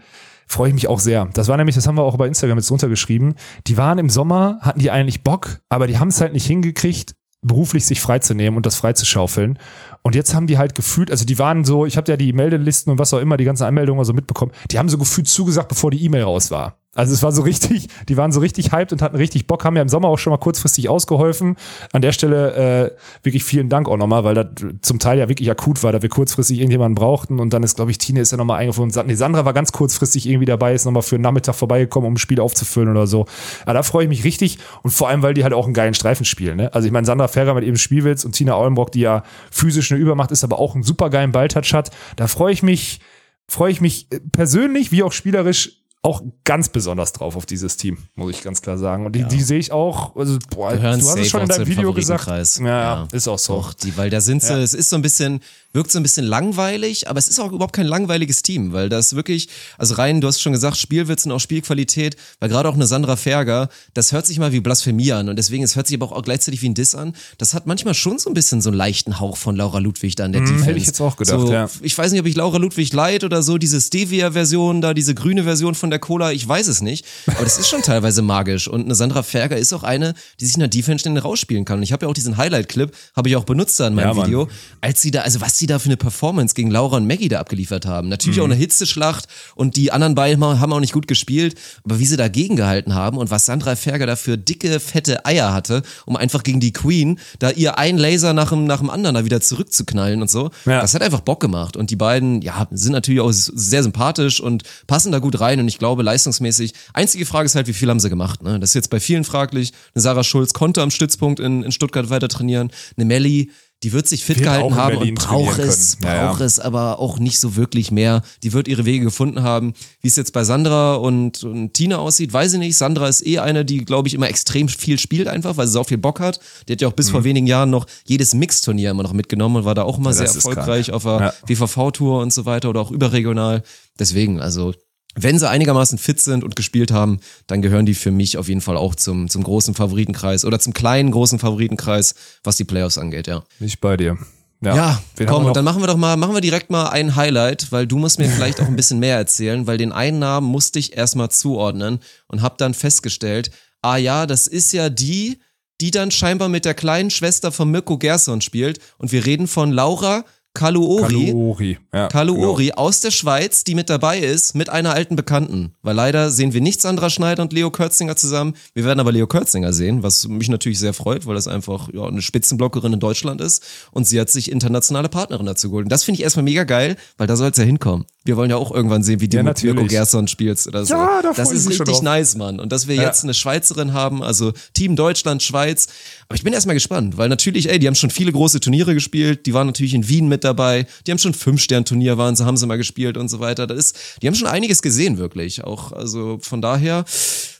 Speaker 2: freue ich mich auch sehr. Das war nämlich, das haben wir auch bei Instagram jetzt runtergeschrieben. Die waren im Sommer, hatten die eigentlich Bock, aber die haben es halt nicht hingekriegt, beruflich sich freizunehmen und das freizuschaufeln. Und jetzt haben die halt gefühlt, also die waren so, ich habe ja die Meldelisten und was auch immer, die ganzen Anmeldungen so mitbekommen, die haben so gefühlt zugesagt, bevor die E-Mail raus war. Also es war so richtig, die waren so richtig hyped und hatten richtig Bock, haben ja im Sommer auch schon mal kurzfristig ausgeholfen. An der Stelle äh, wirklich vielen Dank auch nochmal, weil das zum Teil ja wirklich akut war, da wir kurzfristig irgendjemanden brauchten und dann ist, glaube ich, Tine ist ja nochmal eingeflogen. Nee, Sandra war ganz kurzfristig irgendwie dabei, ist nochmal für einen Nachmittag vorbeigekommen, um ein Spiel aufzufüllen oder so. Aber da freue ich mich richtig und vor allem, weil die halt auch einen geilen Streifen spielen. Ne? Also ich meine, Sandra Ferrer mit ihrem Spielwitz und Tina Aulenbrock, die ja physisch eine Übermacht ist, aber auch einen super geilen Balltouch hat. Da freue ich mich, freue ich mich persönlich wie auch spielerisch auch ganz besonders drauf auf dieses Team, muss ich ganz klar sagen. Und die, ja. die sehe ich auch, also, boah, du hast es schon in deinem Video gesagt.
Speaker 1: Ja, ja, ist auch so. Doch, die, weil da sind sie, es ist so ein bisschen, wirkt so ein bisschen langweilig, aber es ist auch überhaupt kein langweiliges Team, weil das wirklich, also rein, du hast schon gesagt, Spielwitz und auch Spielqualität, weil gerade auch eine Sandra Ferger, das hört sich mal wie Blasphemie an und deswegen, es hört sich aber auch gleichzeitig wie ein Diss an. Das hat manchmal schon so ein bisschen so einen leichten Hauch von Laura Ludwig da in der
Speaker 2: hm, Defense. Hätte ich jetzt auch gedacht,
Speaker 1: so,
Speaker 2: ja.
Speaker 1: Ich weiß nicht, ob ich Laura Ludwig leid oder so, diese Stevia-Version da, diese grüne Version von der Cola, ich weiß es nicht, aber das ist schon teilweise magisch und eine Sandra Ferger ist auch eine, die sich in der Defense schnell rausspielen kann und ich habe ja auch diesen Highlight-Clip, habe ich auch benutzt da in meinem ja, Video, als sie da, also was sie da für eine Performance gegen Laura und Maggie da abgeliefert haben. Natürlich mhm. auch eine Hitzeschlacht und die anderen beiden haben auch nicht gut gespielt, aber wie sie dagegen gehalten haben und was Sandra Ferger da für dicke, fette Eier hatte, um einfach gegen die Queen da ihr ein Laser nach dem, nach dem anderen da wieder zurückzuknallen und so. Ja. Das hat einfach Bock gemacht und die beiden, ja, sind natürlich auch sehr sympathisch und passen da gut rein und ich glaube leistungsmäßig. Einzige Frage ist halt, wie viel haben sie gemacht? Ne? Das ist jetzt bei vielen fraglich. Eine Sarah Schulz konnte am Stützpunkt in, in Stuttgart weiter trainieren. Eine Melly die wird sich fit wird gehalten haben und braucht es, braucht ja, ja. es aber auch nicht so wirklich mehr. Die wird ihre Wege gefunden haben. Wie es jetzt bei Sandra und, und Tina aussieht, weiß ich nicht. Sandra ist eh eine, die, glaube ich, immer extrem viel spielt einfach, weil sie so viel Bock hat. Die hat ja auch bis mhm. vor wenigen Jahren noch jedes Mixturnier immer noch mitgenommen und war da auch immer ja, sehr erfolgreich auf der WVV-Tour und so weiter oder auch überregional. Deswegen, also wenn sie einigermaßen fit sind und gespielt haben, dann gehören die für mich auf jeden Fall auch zum, zum großen Favoritenkreis oder zum kleinen großen Favoritenkreis, was die Playoffs angeht, ja.
Speaker 2: Nicht bei dir.
Speaker 1: Ja, ja komm, und dann machen wir doch mal, machen wir direkt mal ein Highlight, weil du musst mir vielleicht auch ein bisschen mehr erzählen, weil den einen Namen musste ich erstmal zuordnen und hab dann festgestellt, ah ja, das ist ja die, die dann scheinbar mit der kleinen Schwester von Mirko Gerson spielt und wir reden von Laura Kaluori,
Speaker 2: Kaluori,
Speaker 1: ja, Kaluori genau. aus der Schweiz, die mit dabei ist, mit einer alten Bekannten. Weil leider sehen wir nicht Sandra Schneider und Leo Kürzinger zusammen. Wir werden aber Leo Kürzinger sehen, was mich natürlich sehr freut, weil das einfach ja, eine Spitzenblockerin in Deutschland ist. Und sie hat sich internationale Partnerin dazu geholt. Und das finde ich erstmal mega geil, weil da soll es ja hinkommen. Wir wollen ja auch irgendwann sehen, wie du ja, mit Mirko Gerson spielst oder so. Ja, da das ist richtig nice, Mann. Und dass wir ja. jetzt eine Schweizerin haben, also Team Deutschland, Schweiz. Aber ich bin erstmal gespannt, weil natürlich, ey, die haben schon viele große Turniere gespielt. Die waren natürlich in Wien mit dabei. Die haben schon Fünf-Stern-Turnier waren sie, haben sie mal gespielt und so weiter. Das ist, die haben schon einiges gesehen, wirklich. Auch, also von daher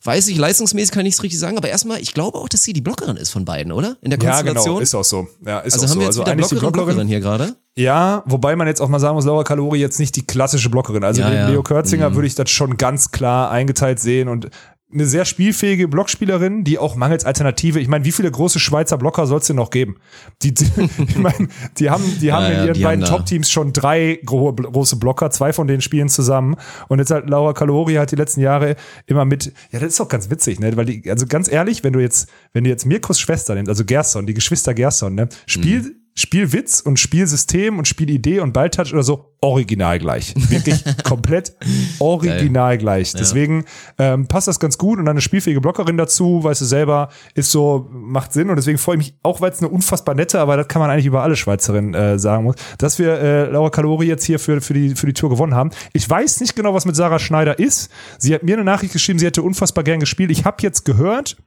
Speaker 1: weiß ich, leistungsmäßig kann ich es richtig sagen, aber erstmal, ich glaube auch, dass sie die Blockerin ist von beiden, oder? In der Konstellation. Ja, genau,
Speaker 2: ist auch so. Ja, ist
Speaker 1: also
Speaker 2: auch
Speaker 1: haben so. wir jetzt also wieder Blockerin, Blockerin, Blockerin hier gerade?
Speaker 2: Ja, wobei man jetzt auch mal sagen muss, Laura Kalori jetzt nicht die klassische Blockerin. Also ja, ja. Leo Kürzinger mhm. würde ich das schon ganz klar eingeteilt sehen und eine sehr spielfähige Blockspielerin, die auch mangels Alternative, ich meine, wie viele große Schweizer Blocker soll es denn noch geben? Die, die ich meine, die haben, die haben ja, in ihren beiden Top-Teams schon drei große Blocker, zwei von denen spielen zusammen. Und jetzt halt Laura Kalori hat die letzten Jahre immer mit, ja, das ist auch ganz witzig, ne? Weil die, also ganz ehrlich, wenn du jetzt, wenn du jetzt Mirkos Schwester nimmst, also Gerson, die Geschwister Gerson, ne, spielt, mhm Spielwitz und Spielsystem und Spielidee und Balltouch oder so original gleich. Wirklich komplett original gleich. Deswegen ähm, passt das ganz gut und dann eine spielfähige Blockerin dazu, weißt du selber, ist so, macht Sinn und deswegen freue ich mich, auch weil es eine unfassbar nette, aber das kann man eigentlich über alle Schweizerinnen äh, sagen muss, dass wir äh, Laura Kalori jetzt hier für, für, die, für die Tour gewonnen haben. Ich weiß nicht genau, was mit Sarah Schneider ist. Sie hat mir eine Nachricht geschrieben, sie hätte unfassbar gern gespielt. Ich habe jetzt gehört,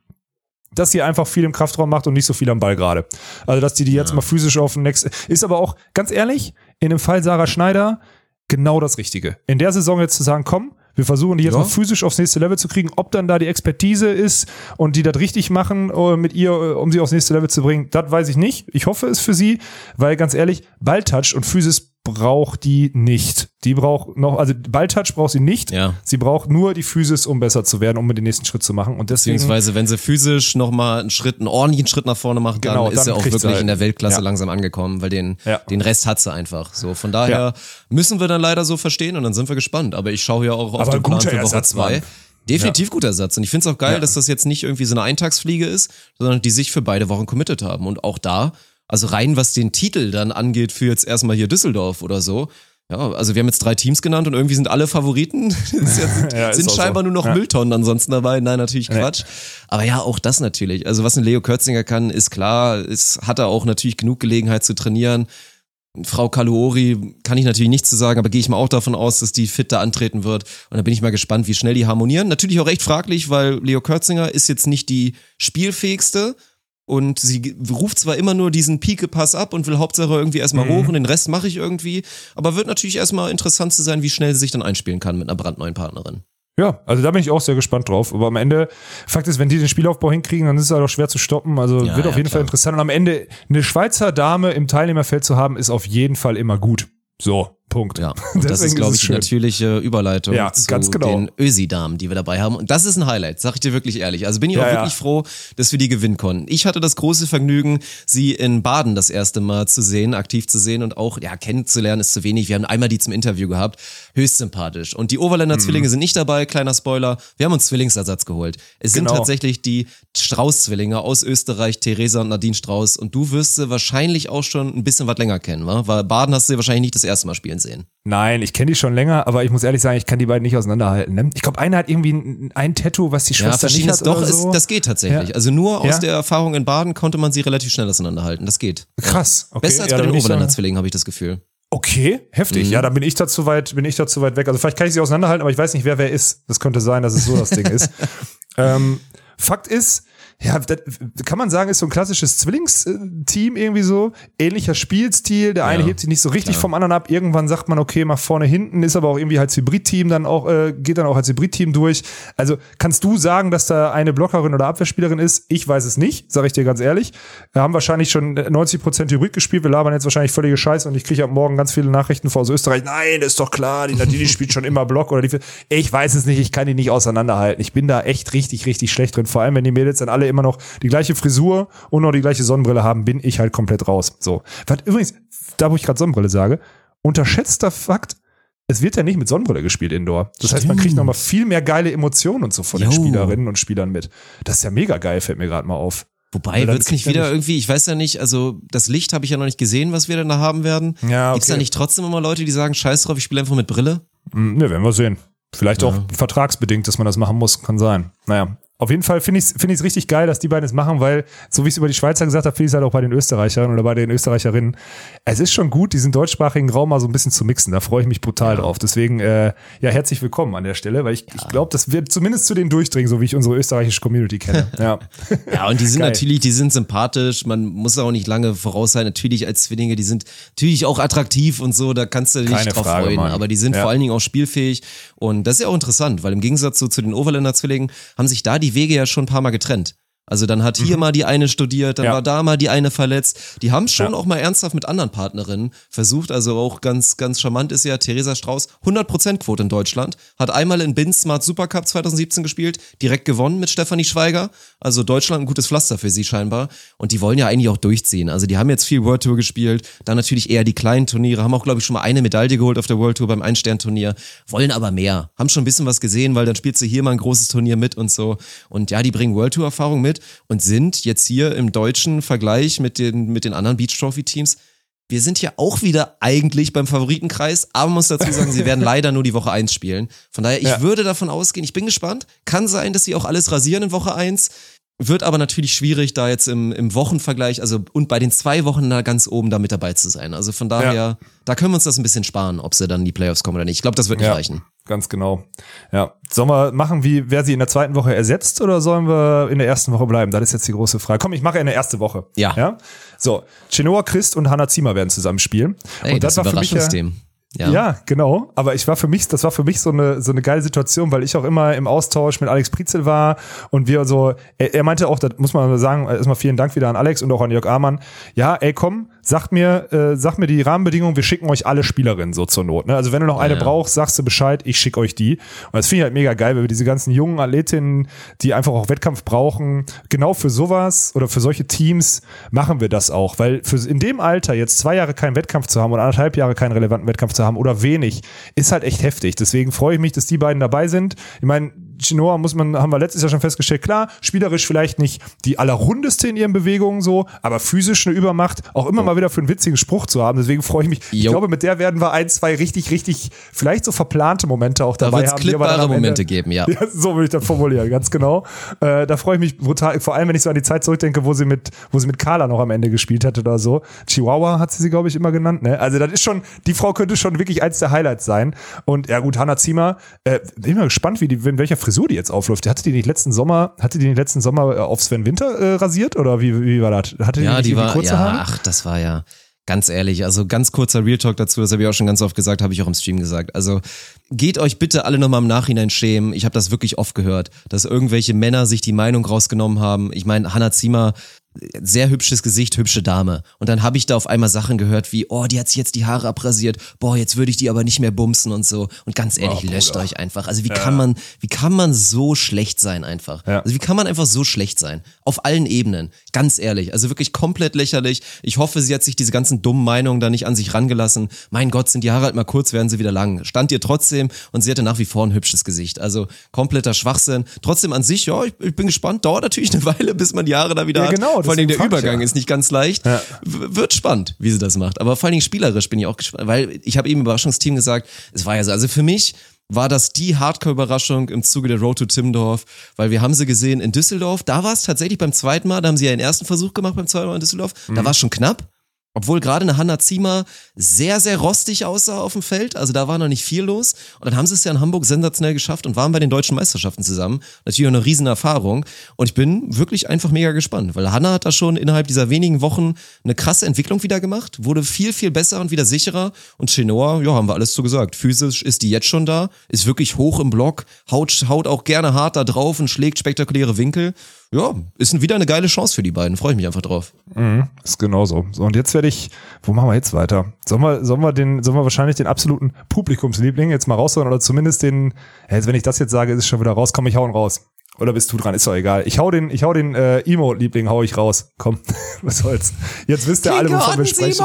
Speaker 2: dass sie einfach viel im Kraftraum macht und nicht so viel am Ball gerade. Also, dass die die jetzt mal physisch auf den Next. Ist aber auch, ganz ehrlich, in dem Fall Sarah Schneider genau das Richtige. In der Saison jetzt zu sagen, komm, wir versuchen die jetzt
Speaker 1: Ja.
Speaker 2: mal physisch aufs nächste Level zu kriegen. Ob dann da die Expertise ist und die das richtig machen äh, mit ihr, äh, um sie aufs nächste Level zu bringen, das weiß ich nicht. Ich hoffe es für sie, weil ganz ehrlich, Balltouch und Physis braucht die nicht. Die braucht noch, also Balltouch braucht sie nicht.
Speaker 1: Ja.
Speaker 2: Sie braucht nur die Physis, um besser zu werden, um den nächsten Schritt zu machen. Und deswegen
Speaker 1: Beziehungsweise, wenn sie physisch nochmal einen Schritt, einen ordentlichen Schritt nach vorne macht, dann
Speaker 2: Genau,
Speaker 1: ist
Speaker 2: dann
Speaker 1: sie auch
Speaker 2: kriegt sie
Speaker 1: wirklich
Speaker 2: halt-
Speaker 1: in der Weltklasse
Speaker 2: ja.
Speaker 1: langsam angekommen, weil den,
Speaker 2: Ja.
Speaker 1: den Rest hat sie einfach. So, von daher müssen wir dann leider so verstehen und dann sind wir gespannt. Aber ich schaue ja auch auf
Speaker 2: Aber
Speaker 1: den Plan für Woche zwei. Definitiv guter Ersatz. Und ich finde es auch geil,
Speaker 2: Ja.
Speaker 1: dass das jetzt nicht irgendwie so eine Eintagsfliege ist, sondern die sich für beide Wochen committed haben. Und auch da, also rein was den Titel dann angeht für jetzt erstmal hier Düsseldorf oder so, ja, also wir haben jetzt drei Teams genannt und irgendwie sind alle Favoriten. Jetzt,
Speaker 2: Ja,
Speaker 1: sind
Speaker 2: auch so.
Speaker 1: scheinbar nur noch
Speaker 2: Ja.
Speaker 1: Mülltonnen ansonsten dabei. Nein, natürlich Quatsch. Aber ja, auch das natürlich. Also was ein Leo Kürzinger kann, ist klar. Es hat er auch natürlich genug Gelegenheit zu trainieren. Frau Kaluori kann ich natürlich nichts zu sagen, aber gehe ich mal auch davon aus, dass die fit da antreten wird. Und da bin ich mal gespannt, wie schnell die harmonieren. Natürlich auch recht fraglich, weil Leo Kürzinger ist jetzt nicht die spielfähigste. Und sie ruft zwar immer nur diesen Pike-Pass ab und will Hauptsache irgendwie erstmal hoch und den Rest mache ich irgendwie. Aber wird natürlich erstmal interessant zu sein, wie schnell sie sich dann einspielen kann mit einer brandneuen Partnerin.
Speaker 2: Ja, also da bin ich auch sehr gespannt drauf. Aber am Ende, Fakt ist, wenn die den Spielaufbau hinkriegen, dann ist es halt auch schwer zu stoppen. Also
Speaker 1: Ja,
Speaker 2: wird auf
Speaker 1: ja,
Speaker 2: jeden Fall
Speaker 1: klar.
Speaker 2: interessant. Und am Ende eine Schweizer Dame im Teilnehmerfeld zu haben, ist auf jeden Fall immer gut. So, Punkt.
Speaker 1: Ja, und das ist, glaube ich, die natürliche Überleitung
Speaker 2: Ja,
Speaker 1: zu
Speaker 2: genau.
Speaker 1: den Ösi-Damen, die wir dabei haben. Und das ist ein Highlight, sag ich dir wirklich ehrlich. Also bin ich
Speaker 2: Ja,
Speaker 1: auch
Speaker 2: ja.
Speaker 1: wirklich froh, dass wir die gewinnen konnten. Ich hatte das große Vergnügen, sie in Baden das erste Mal zu sehen, aktiv zu sehen und auch, ja, kennenzulernen ist zu wenig. Wir haben einmal die zum Interview gehabt. Höchst sympathisch. Und die Overländer
Speaker 2: Mhm.
Speaker 1: Zwillinge sind nicht dabei, kleiner Spoiler. Wir haben uns Zwillingsersatz geholt. Es sind
Speaker 2: Genau.
Speaker 1: tatsächlich die Strauß-Zwillinge aus Österreich, Theresa und Nadine Strauß. Und du wirst sie wahrscheinlich auch schon ein bisschen was länger kennen, wa? Weil Baden hast du sie wahrscheinlich nicht das erste Mal spielen sehen.
Speaker 2: Nein, ich kenne die schon länger, aber ich muss ehrlich sagen, ich kann die beiden nicht auseinanderhalten. Ne? Ich glaube, einer hat irgendwie ein, ein Tattoo, was die
Speaker 1: Ja,
Speaker 2: Schwester nicht
Speaker 1: verschiedenes
Speaker 2: hat
Speaker 1: doch,
Speaker 2: oder
Speaker 1: ist,
Speaker 2: so.
Speaker 1: das geht tatsächlich.
Speaker 2: Ja.
Speaker 1: Also nur aus
Speaker 2: Ja.
Speaker 1: der Erfahrung in Baden konnte man sie relativ schnell auseinanderhalten. Das geht.
Speaker 2: Krass. Okay.
Speaker 1: Besser als
Speaker 2: ja,
Speaker 1: bei den Oberländer Zwillingen, habe ich das Gefühl.
Speaker 2: Okay, heftig.
Speaker 1: Mhm.
Speaker 2: Ja, dann bin ich da zu weit, bin ich da zu weit weg. Also vielleicht kann ich sie auseinanderhalten, aber ich weiß nicht, wer wer ist. Das könnte sein, dass es so das Ding ist. Ähm, Fakt ist, ja, das, kann man sagen, ist so ein klassisches Zwillingsteam irgendwie so. Ähnlicher Spielstil. Der eine
Speaker 1: Ja,
Speaker 2: hebt sich nicht so richtig
Speaker 1: klar.
Speaker 2: vom anderen ab. Irgendwann sagt man, okay, mal vorne, hinten, ist aber auch irgendwie als Hybridteam dann auch, äh, geht dann auch als Hybridteam durch. Also kannst du sagen, dass da eine Blockerin oder Abwehrspielerin ist? Ich weiß es nicht, sage ich dir ganz ehrlich. Wir haben wahrscheinlich schon 90% Hybrid gespielt. Wir labern jetzt wahrscheinlich völlige Scheiße und ich kriege ab morgen ganz viele Nachrichten aus Österreich. Nein, das ist doch klar, die Nadine spielt schon immer Block oder die. Ich weiß es nicht, ich kann die nicht auseinanderhalten. Ich bin da echt richtig, richtig schlecht drin. Vor allem, wenn die Mädels dann alle immer noch die gleiche Frisur und noch die gleiche Sonnenbrille haben, bin ich halt komplett raus. So. Was übrigens, da wo ich gerade Sonnenbrille sage, unterschätzter Fakt, es wird ja nicht mit Sonnenbrille gespielt indoor. Das heißt, man kriegt
Speaker 1: Stimmt.
Speaker 2: noch mal viel mehr geile Emotionen und so von den
Speaker 1: Jo.
Speaker 2: Spielerinnen und Spielern mit. Das ist ja mega geil, fällt mir gerade mal auf.
Speaker 1: Wobei,
Speaker 2: dann
Speaker 1: wird's nicht wieder
Speaker 2: er nicht-
Speaker 1: irgendwie, ich weiß ja nicht, also das Licht habe ich ja noch nicht gesehen, was wir denn da haben werden.
Speaker 2: Ja,
Speaker 1: Gibt's da
Speaker 2: okay.
Speaker 1: nicht trotzdem immer Leute, die sagen, scheiß drauf, ich spiele einfach mit Brille?
Speaker 2: Ne, werden wir sehen. Vielleicht auch vertragsbedingt, dass man das machen muss, kann sein. Naja. Auf jeden Fall finde ich es find ich's richtig geil, dass die beiden es machen, weil, so wie ich es über die Schweizer gesagt habe, finde ich es halt auch bei den Österreichern oder bei den Österreicherinnen. Es ist schon gut, diesen deutschsprachigen Raum mal so ein bisschen zu mixen. Da freue ich mich brutal drauf. Deswegen, äh, ja, herzlich willkommen an der Stelle, weil ich, ich glaube, das wird zumindest zu denen durchdringen, so wie ich unsere österreichische Community kenne. Ja.
Speaker 1: Ja, und die sind
Speaker 2: Geil.
Speaker 1: natürlich, die sind sympathisch, man muss auch nicht lange voraus sein, natürlich als Zwillinge, die sind natürlich auch attraktiv und so, da kannst du dich
Speaker 2: Keine
Speaker 1: drauf
Speaker 2: Frage,
Speaker 1: freuen,
Speaker 2: Mann.
Speaker 1: aber die sind
Speaker 2: Ja.
Speaker 1: vor allen Dingen auch spielfähig und das ist ja auch interessant, weil im Gegensatz so zu den Overländer Zwillingen haben sich da die Wege ja schon ein paar Mal getrennt. Also dann hat hier mal die eine studiert, dann
Speaker 2: Mhm. Ja.
Speaker 1: war da mal die eine verletzt. Die haben schon
Speaker 2: Ja.
Speaker 1: auch mal ernsthaft mit anderen Partnerinnen versucht. Also auch ganz, ganz charmant ist ja Theresa Strauß, 100% Quote in Deutschland. Hat einmal in Bin Smart Supercup 2017 gespielt, direkt gewonnen mit Stefanie Schweiger. Also Deutschland ein gutes Pflaster für sie scheinbar. Und die wollen ja eigentlich auch durchziehen. Also die haben jetzt viel World Tour gespielt, dann natürlich eher die kleinen Turniere, haben auch, glaube ich, schon mal eine Medaille geholt auf der World Tour beim Einstern-Turnier, wollen aber mehr. Haben schon ein bisschen was gesehen, weil dann spielt sie hier mal ein großes Turnier mit und so. Und ja, die bringen World Tour-Erfahrung mit. Trainiert und sind jetzt hier im deutschen Vergleich mit den, mit den anderen Beach Trophy Teams wir sind ja auch wieder eigentlich beim Favoritenkreis, aber man muss dazu sagen, sie werden leider nur die Woche eins spielen. Von daher, ich ja. würde davon ausgehen, ich bin gespannt. Kann sein, dass sie auch alles rasieren in Woche eins. Wird aber natürlich schwierig, da jetzt im, im Wochenvergleich, also und bei den zwei Wochen da ganz oben da mit dabei zu sein. Also von daher, ja. da können wir uns das ein bisschen sparen, ob sie dann in die Playoffs kommen oder nicht. Ich glaube, das wird nicht
Speaker 2: ja.
Speaker 1: reichen.
Speaker 2: Ganz genau. Ja. Sollen wir machen, wie wer sie in der zweiten Woche ersetzt oder sollen wir in der ersten Woche bleiben? Das ist jetzt die große Frage. Komm, ich mache in der ersten Woche.
Speaker 1: Ja.
Speaker 2: ja? So, Chenoa Christ und Hannah Ziemer werden zusammen spielen.
Speaker 1: Ey,
Speaker 2: und
Speaker 1: das, das war für mich ja,
Speaker 2: ja. ja, genau. Aber ich war für mich, das war für mich so eine, so eine geile Situation, weil ich auch immer im Austausch mit Alex Prizel war und wir so, er, er meinte auch, das muss man sagen, erstmal vielen Dank wieder an Alex und auch an Jörg Amann. Ja, ey, komm, sagt mir, äh, sagt mir die Rahmenbedingungen, wir schicken euch alle Spielerinnen so zur Not. Ne? Also wenn du noch eine ja. brauchst, sagst du Bescheid, ich schicke euch die. Und das finde ich halt mega geil, weil wir diese ganzen jungen Athletinnen, die einfach auch Wettkampf brauchen, genau für sowas oder für solche Teams machen wir das auch. Weil für in dem Alter jetzt zwei Jahre keinen Wettkampf zu haben oder anderthalb Jahre keinen relevanten Wettkampf zu haben oder wenig, ist halt echt heftig. Deswegen freue ich mich, dass die beiden dabei sind. Ich meine, Chinoa muss man, haben wir letztes Jahr schon festgestellt, klar, spielerisch vielleicht nicht die allerrundeste in ihren Bewegungen so, aber physisch eine Übermacht, auch immer mal wieder für einen witzigen Spruch zu haben. Deswegen freue ich mich. Ich glaube, mit der werden wir ein, zwei richtig, richtig, vielleicht so verplante Momente auch dabei
Speaker 1: da
Speaker 2: haben.
Speaker 1: klippbare Momente geben, ja. ja.
Speaker 2: So würde ich das formulieren, ganz genau. Äh, da freue ich mich brutal, vor allem wenn ich so an die Zeit zurückdenke, wo sie mit, wo sie mit Carla noch am Ende gespielt hatte oder so. Chihuahua hat sie sie, glaube ich, immer genannt, ne? Also das ist schon, die Frau könnte schon wirklich eins der Highlights sein. Und ja gut, Hannah Ziemer, äh, bin mal gespannt, wie die, in welcher Frisur die jetzt aufläuft. Hatte die nicht letzten Sommer, hatte die nicht letzten Sommer äh, auf Sven Winter äh, rasiert oder wie, wie war das? Hatte
Speaker 1: ja, die, die war, kurze ja, Haare? ach, das war ja ganz ehrlich, also ganz kurzer Real Talk dazu, das habe ich auch schon ganz oft gesagt, habe ich auch im Stream gesagt. Also geht euch bitte alle nochmal im Nachhinein schämen. Ich habe das wirklich oft gehört, dass irgendwelche Männer sich die Meinung rausgenommen haben. Ich meine, Hannah Ziemer sehr hübsches Gesicht, hübsche Dame. Und dann habe ich da auf einmal Sachen gehört wie, oh, die hat sich jetzt die Haare abrasiert, boah, jetzt würde ich die aber nicht mehr bumsen und so. Und ganz ehrlich, oh, löscht euch einfach. Also wie ja. kann man, wie kann man so schlecht sein einfach? Ja. Also wie kann man einfach so schlecht sein? Auf allen Ebenen. Ganz ehrlich. Also wirklich komplett lächerlich. Ich hoffe, sie hat sich diese ganzen dummen Meinungen da nicht an sich rangelassen. Mein Gott, sind die Haare halt mal kurz, werden sie wieder lang. Stand ihr trotzdem und sie hatte nach wie vor ein hübsches Gesicht. Also kompletter Schwachsinn. Trotzdem an sich, ja, ich, ich bin gespannt. Dauert natürlich eine Weile, bis man die Haare da wieder
Speaker 2: ja, genau,
Speaker 1: hat. Vor allem der Übergang ja. ist nicht ganz leicht. Ja. Wird spannend, wie sie das macht. Aber vor allen Dingen spielerisch bin ich auch gespannt, weil ich habe eben im Überraschungsteam gesagt, es war ja so, also für mich war das die Hardcore-Überraschung im Zuge der Road to Timmendorf, weil wir haben sie gesehen in Düsseldorf, da war es tatsächlich beim zweiten Mal, da haben sie ja den ersten Versuch gemacht beim zweiten Mal in Düsseldorf, mhm. da war es schon knapp, obwohl gerade eine Hanna Ziemer sehr, sehr rostig aussah auf dem Feld. Also da war noch nicht viel los. Und dann haben sie es ja in Hamburg sensationell geschafft und waren bei den deutschen Meisterschaften zusammen. Natürlich auch eine riesen Erfahrung. Und ich bin wirklich einfach mega gespannt, weil Hanna hat da schon innerhalb dieser wenigen Wochen eine krasse Entwicklung wieder gemacht, wurde viel, viel besser und wieder sicherer. Und Chenoa, ja, haben wir alles so gesagt. Physisch ist die jetzt schon da, ist wirklich hoch im Block, haut, haut auch gerne hart da drauf und schlägt spektakuläre Winkel ja, ist wieder eine geile Chance für die beiden. Freue ich mich einfach drauf.
Speaker 2: Mhm, ist genauso. So, und jetzt werde ich, wo machen wir jetzt weiter? Sollen wir, sollen wir den, sollen wir wahrscheinlich den absoluten Publikumsliebling jetzt mal raushauen oder zumindest den, jetzt, wenn ich das jetzt sage, ist es schon wieder raus, komm, ich hau ihn raus. Oder bist du dran? Ist doch egal. Ich hau den, ich hau den äh, Emo-Liebling, hau ich raus. Komm, was soll's. Jetzt wisst ihr alle, wovon wir sprechen.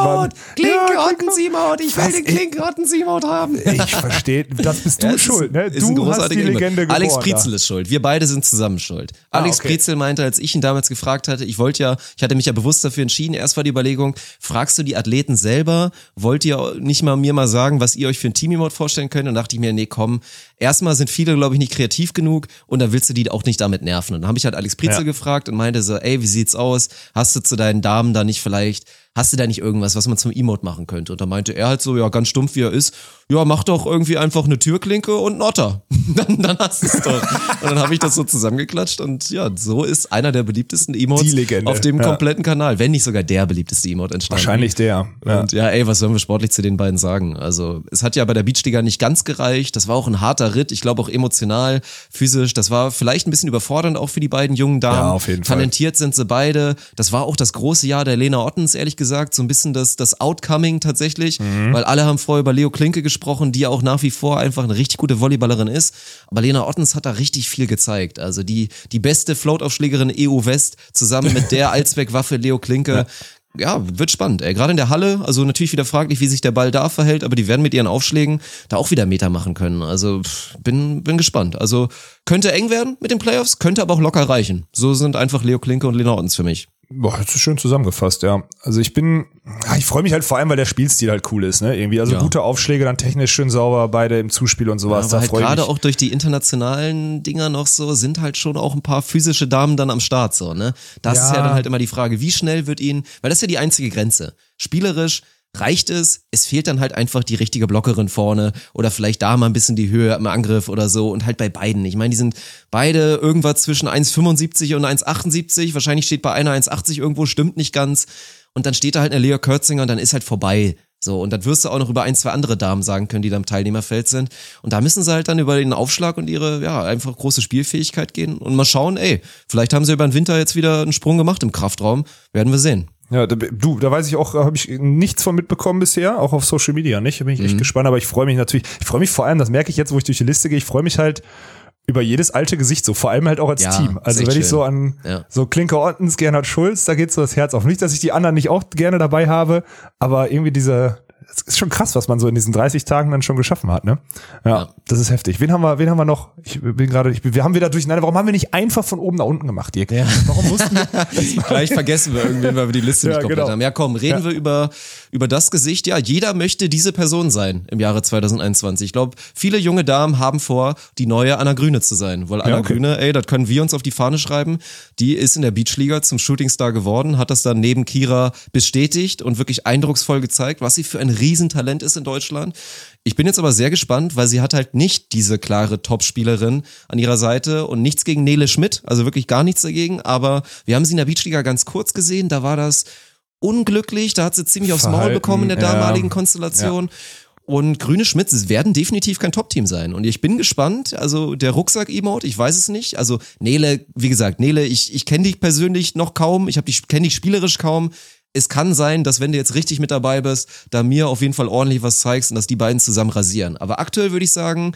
Speaker 1: Klinkotten-Simot, ich will was? den Klinkotten-Simot haben.
Speaker 2: Ich verstehe, das bist du ja, schuld. Ne? Du hast die Legende geboren.
Speaker 1: Alex Prizel ist schuld. Wir beide sind zusammen schuld. Ah, Alex okay. Prizel meinte, als ich ihn damals gefragt hatte, ich wollte ja, ich hatte mich ja bewusst dafür entschieden, erst war die Überlegung, fragst du die Athleten selber, wollt ihr nicht mal mir mal sagen, was ihr euch für ein Team-Emote vorstellen könnt? Und dachte ich mir, nee, komm, erstmal sind viele, glaube ich, nicht kreativ genug und dann willst du die auch nicht damit nerven. Und dann habe ich halt Alex Prizel ja. gefragt und meinte so, ey, wie sieht's aus? Hast du zu deinen Damen da nicht vielleicht hast du da nicht irgendwas, was man zum Emote machen könnte? Und da meinte er halt so, ja, ganz stumpf wie er ist, ja, mach doch irgendwie einfach eine Türklinke und einen Otter. dann, dann hast du es doch. und dann habe ich das so zusammengeklatscht und ja, so ist einer der beliebtesten Emotes auf dem ja. kompletten Kanal, wenn nicht sogar der beliebteste Emote entstanden.
Speaker 2: Wahrscheinlich der.
Speaker 1: Ja. Und ja, ey, was sollen wir sportlich zu den beiden sagen? Also, es hat ja bei der Beachliga nicht ganz gereicht. Das war auch ein harter Ritt. Ich glaube auch emotional, physisch. Das war vielleicht ein bisschen überfordernd auch für die beiden jungen Damen. Ja,
Speaker 2: auf jeden
Speaker 1: Fall. Talentiert sind sie beide. Das war auch das große Jahr der Lena Ottens, ehrlich gesagt. So ein bisschen das, das Outcoming tatsächlich, mhm. weil alle haben vorher über Leo Klinke gesprochen gesprochen, die ja auch nach wie vor einfach eine richtig gute Volleyballerin ist. Aber Lena Ottens hat da richtig viel gezeigt. Also die, die beste Float-Aufschlägerin EU West zusammen mit der Allzweckwaffe Leo Klinke. Ja ja, wird spannend. Ey. Gerade in der Halle, also natürlich wieder fraglich, wie sich der Ball da verhält, aber die werden mit ihren Aufschlägen da auch wieder Meter machen können. Also pff, bin, bin gespannt. Also könnte eng werden mit den Playoffs, könnte aber auch locker reichen. So sind einfach Leo Klinke und Lena Ottens für mich.
Speaker 2: Boah, das ist schön zusammengefasst, ja. Also ich bin, ja, ich freue mich halt vor allem, weil der Spielstil halt cool ist, ne? Irgendwie, also
Speaker 1: Ja.
Speaker 2: gute Aufschläge, dann technisch schön sauber, beide im Zuspiel und sowas.
Speaker 1: aber
Speaker 2: da
Speaker 1: halt gerade auch durch die internationalen Dinger noch so, sind halt schon auch ein paar physische Damen dann am Start, so, ne? Das ist
Speaker 2: Ja.
Speaker 1: ja dann halt immer die Frage, wie schnell wird ihnen, weil das ist ja die einzige Grenze. Spielerisch reicht es, es fehlt dann halt einfach die richtige Blockerin vorne oder vielleicht da mal ein bisschen die Höhe im Angriff oder so und halt bei beiden. Ich meine, die sind beide irgendwas zwischen 1,75 und 1,78, wahrscheinlich steht bei einer 1,80 irgendwo, stimmt nicht ganz. Und dann steht da halt eine Lea Kürzinger und dann ist halt vorbei. So, und dann wirst du auch noch über ein, zwei andere Damen sagen können, die da im Teilnehmerfeld sind. Und da müssen sie halt dann über den Aufschlag und ihre, ja, einfach große Spielfähigkeit gehen und mal schauen, ey, vielleicht haben sie über den Winter jetzt wieder einen Sprung gemacht im Kraftraum. Werden wir sehen.
Speaker 2: Ja, da, du, da weiß ich auch, habe ich nichts von mitbekommen bisher, auch auf Social Media nicht. Da bin ich
Speaker 1: Mhm.
Speaker 2: echt gespannt, aber ich freue mich natürlich. Ich freue mich vor allem, das merke ich jetzt, wo ich durch die Liste gehe, ich freue mich halt über jedes alte Gesicht, so vor allem halt auch als
Speaker 1: Ja,
Speaker 2: Team. Also wenn ich so an
Speaker 1: Ja.
Speaker 2: so Klinker Ottens, Gernot Schulz, da geht so das Herz auf. Nicht, dass ich die anderen nicht auch gerne dabei habe, aber irgendwie diese, es ist schon krass, was man so in diesen 30 Tagen dann schon geschaffen hat, ne? Ja,
Speaker 1: Ja.
Speaker 2: das ist heftig. Wen haben wir, wen haben wir noch? Ich bin gerade, ich, bin- wir haben wieder durcheinander. Warum haben wir nicht einfach von oben nach unten gemacht, Dirk? Warum mussten wir?
Speaker 1: Gleich vergessen wir irgendwen, weil wir die Liste
Speaker 2: Ja,
Speaker 1: nicht komplett
Speaker 2: genau.
Speaker 1: haben. Ja, komm, reden
Speaker 2: Ja.
Speaker 1: wir über, über das Gesicht. Ja, jeder möchte diese Person sein im Jahre 2021. Ich glaube, viele junge Damen haben vor, die neue Anna Grüne zu sein. Weil Anna
Speaker 2: okay.
Speaker 1: Grüne, ey, das können wir uns auf die Fahne schreiben. Die ist in der Beachliga zum Shootingstar geworden, hat das dann neben Kira bestätigt und wirklich eindrucksvoll gezeigt, was sie für ein Riesentalent ist in Deutschland. Ich bin jetzt aber sehr gespannt, weil sie hat halt nicht diese klare Topspielerin an ihrer Seite und nichts gegen Nele Schmidt, also wirklich gar nichts dagegen, aber wir haben sie in der Beachliga ganz kurz gesehen, da war das unglücklich, da hat sie ziemlich aufs Maul bekommen in der
Speaker 2: ja.
Speaker 1: damaligen Konstellation. Und Grüne Schmitz werden definitiv kein Top-Team sein. Und ich bin gespannt. Also der Rucksack-Emote, ich weiß es nicht. Also Nele, wie gesagt, Nele, ich, ich kenne dich persönlich noch kaum. Ich habe dich kenne dich spielerisch kaum. Es kann sein, dass wenn du jetzt richtig mit dabei bist, da mir auf jeden Fall ordentlich was zeigst und dass die beiden zusammen rasieren. Aber aktuell würde ich sagen,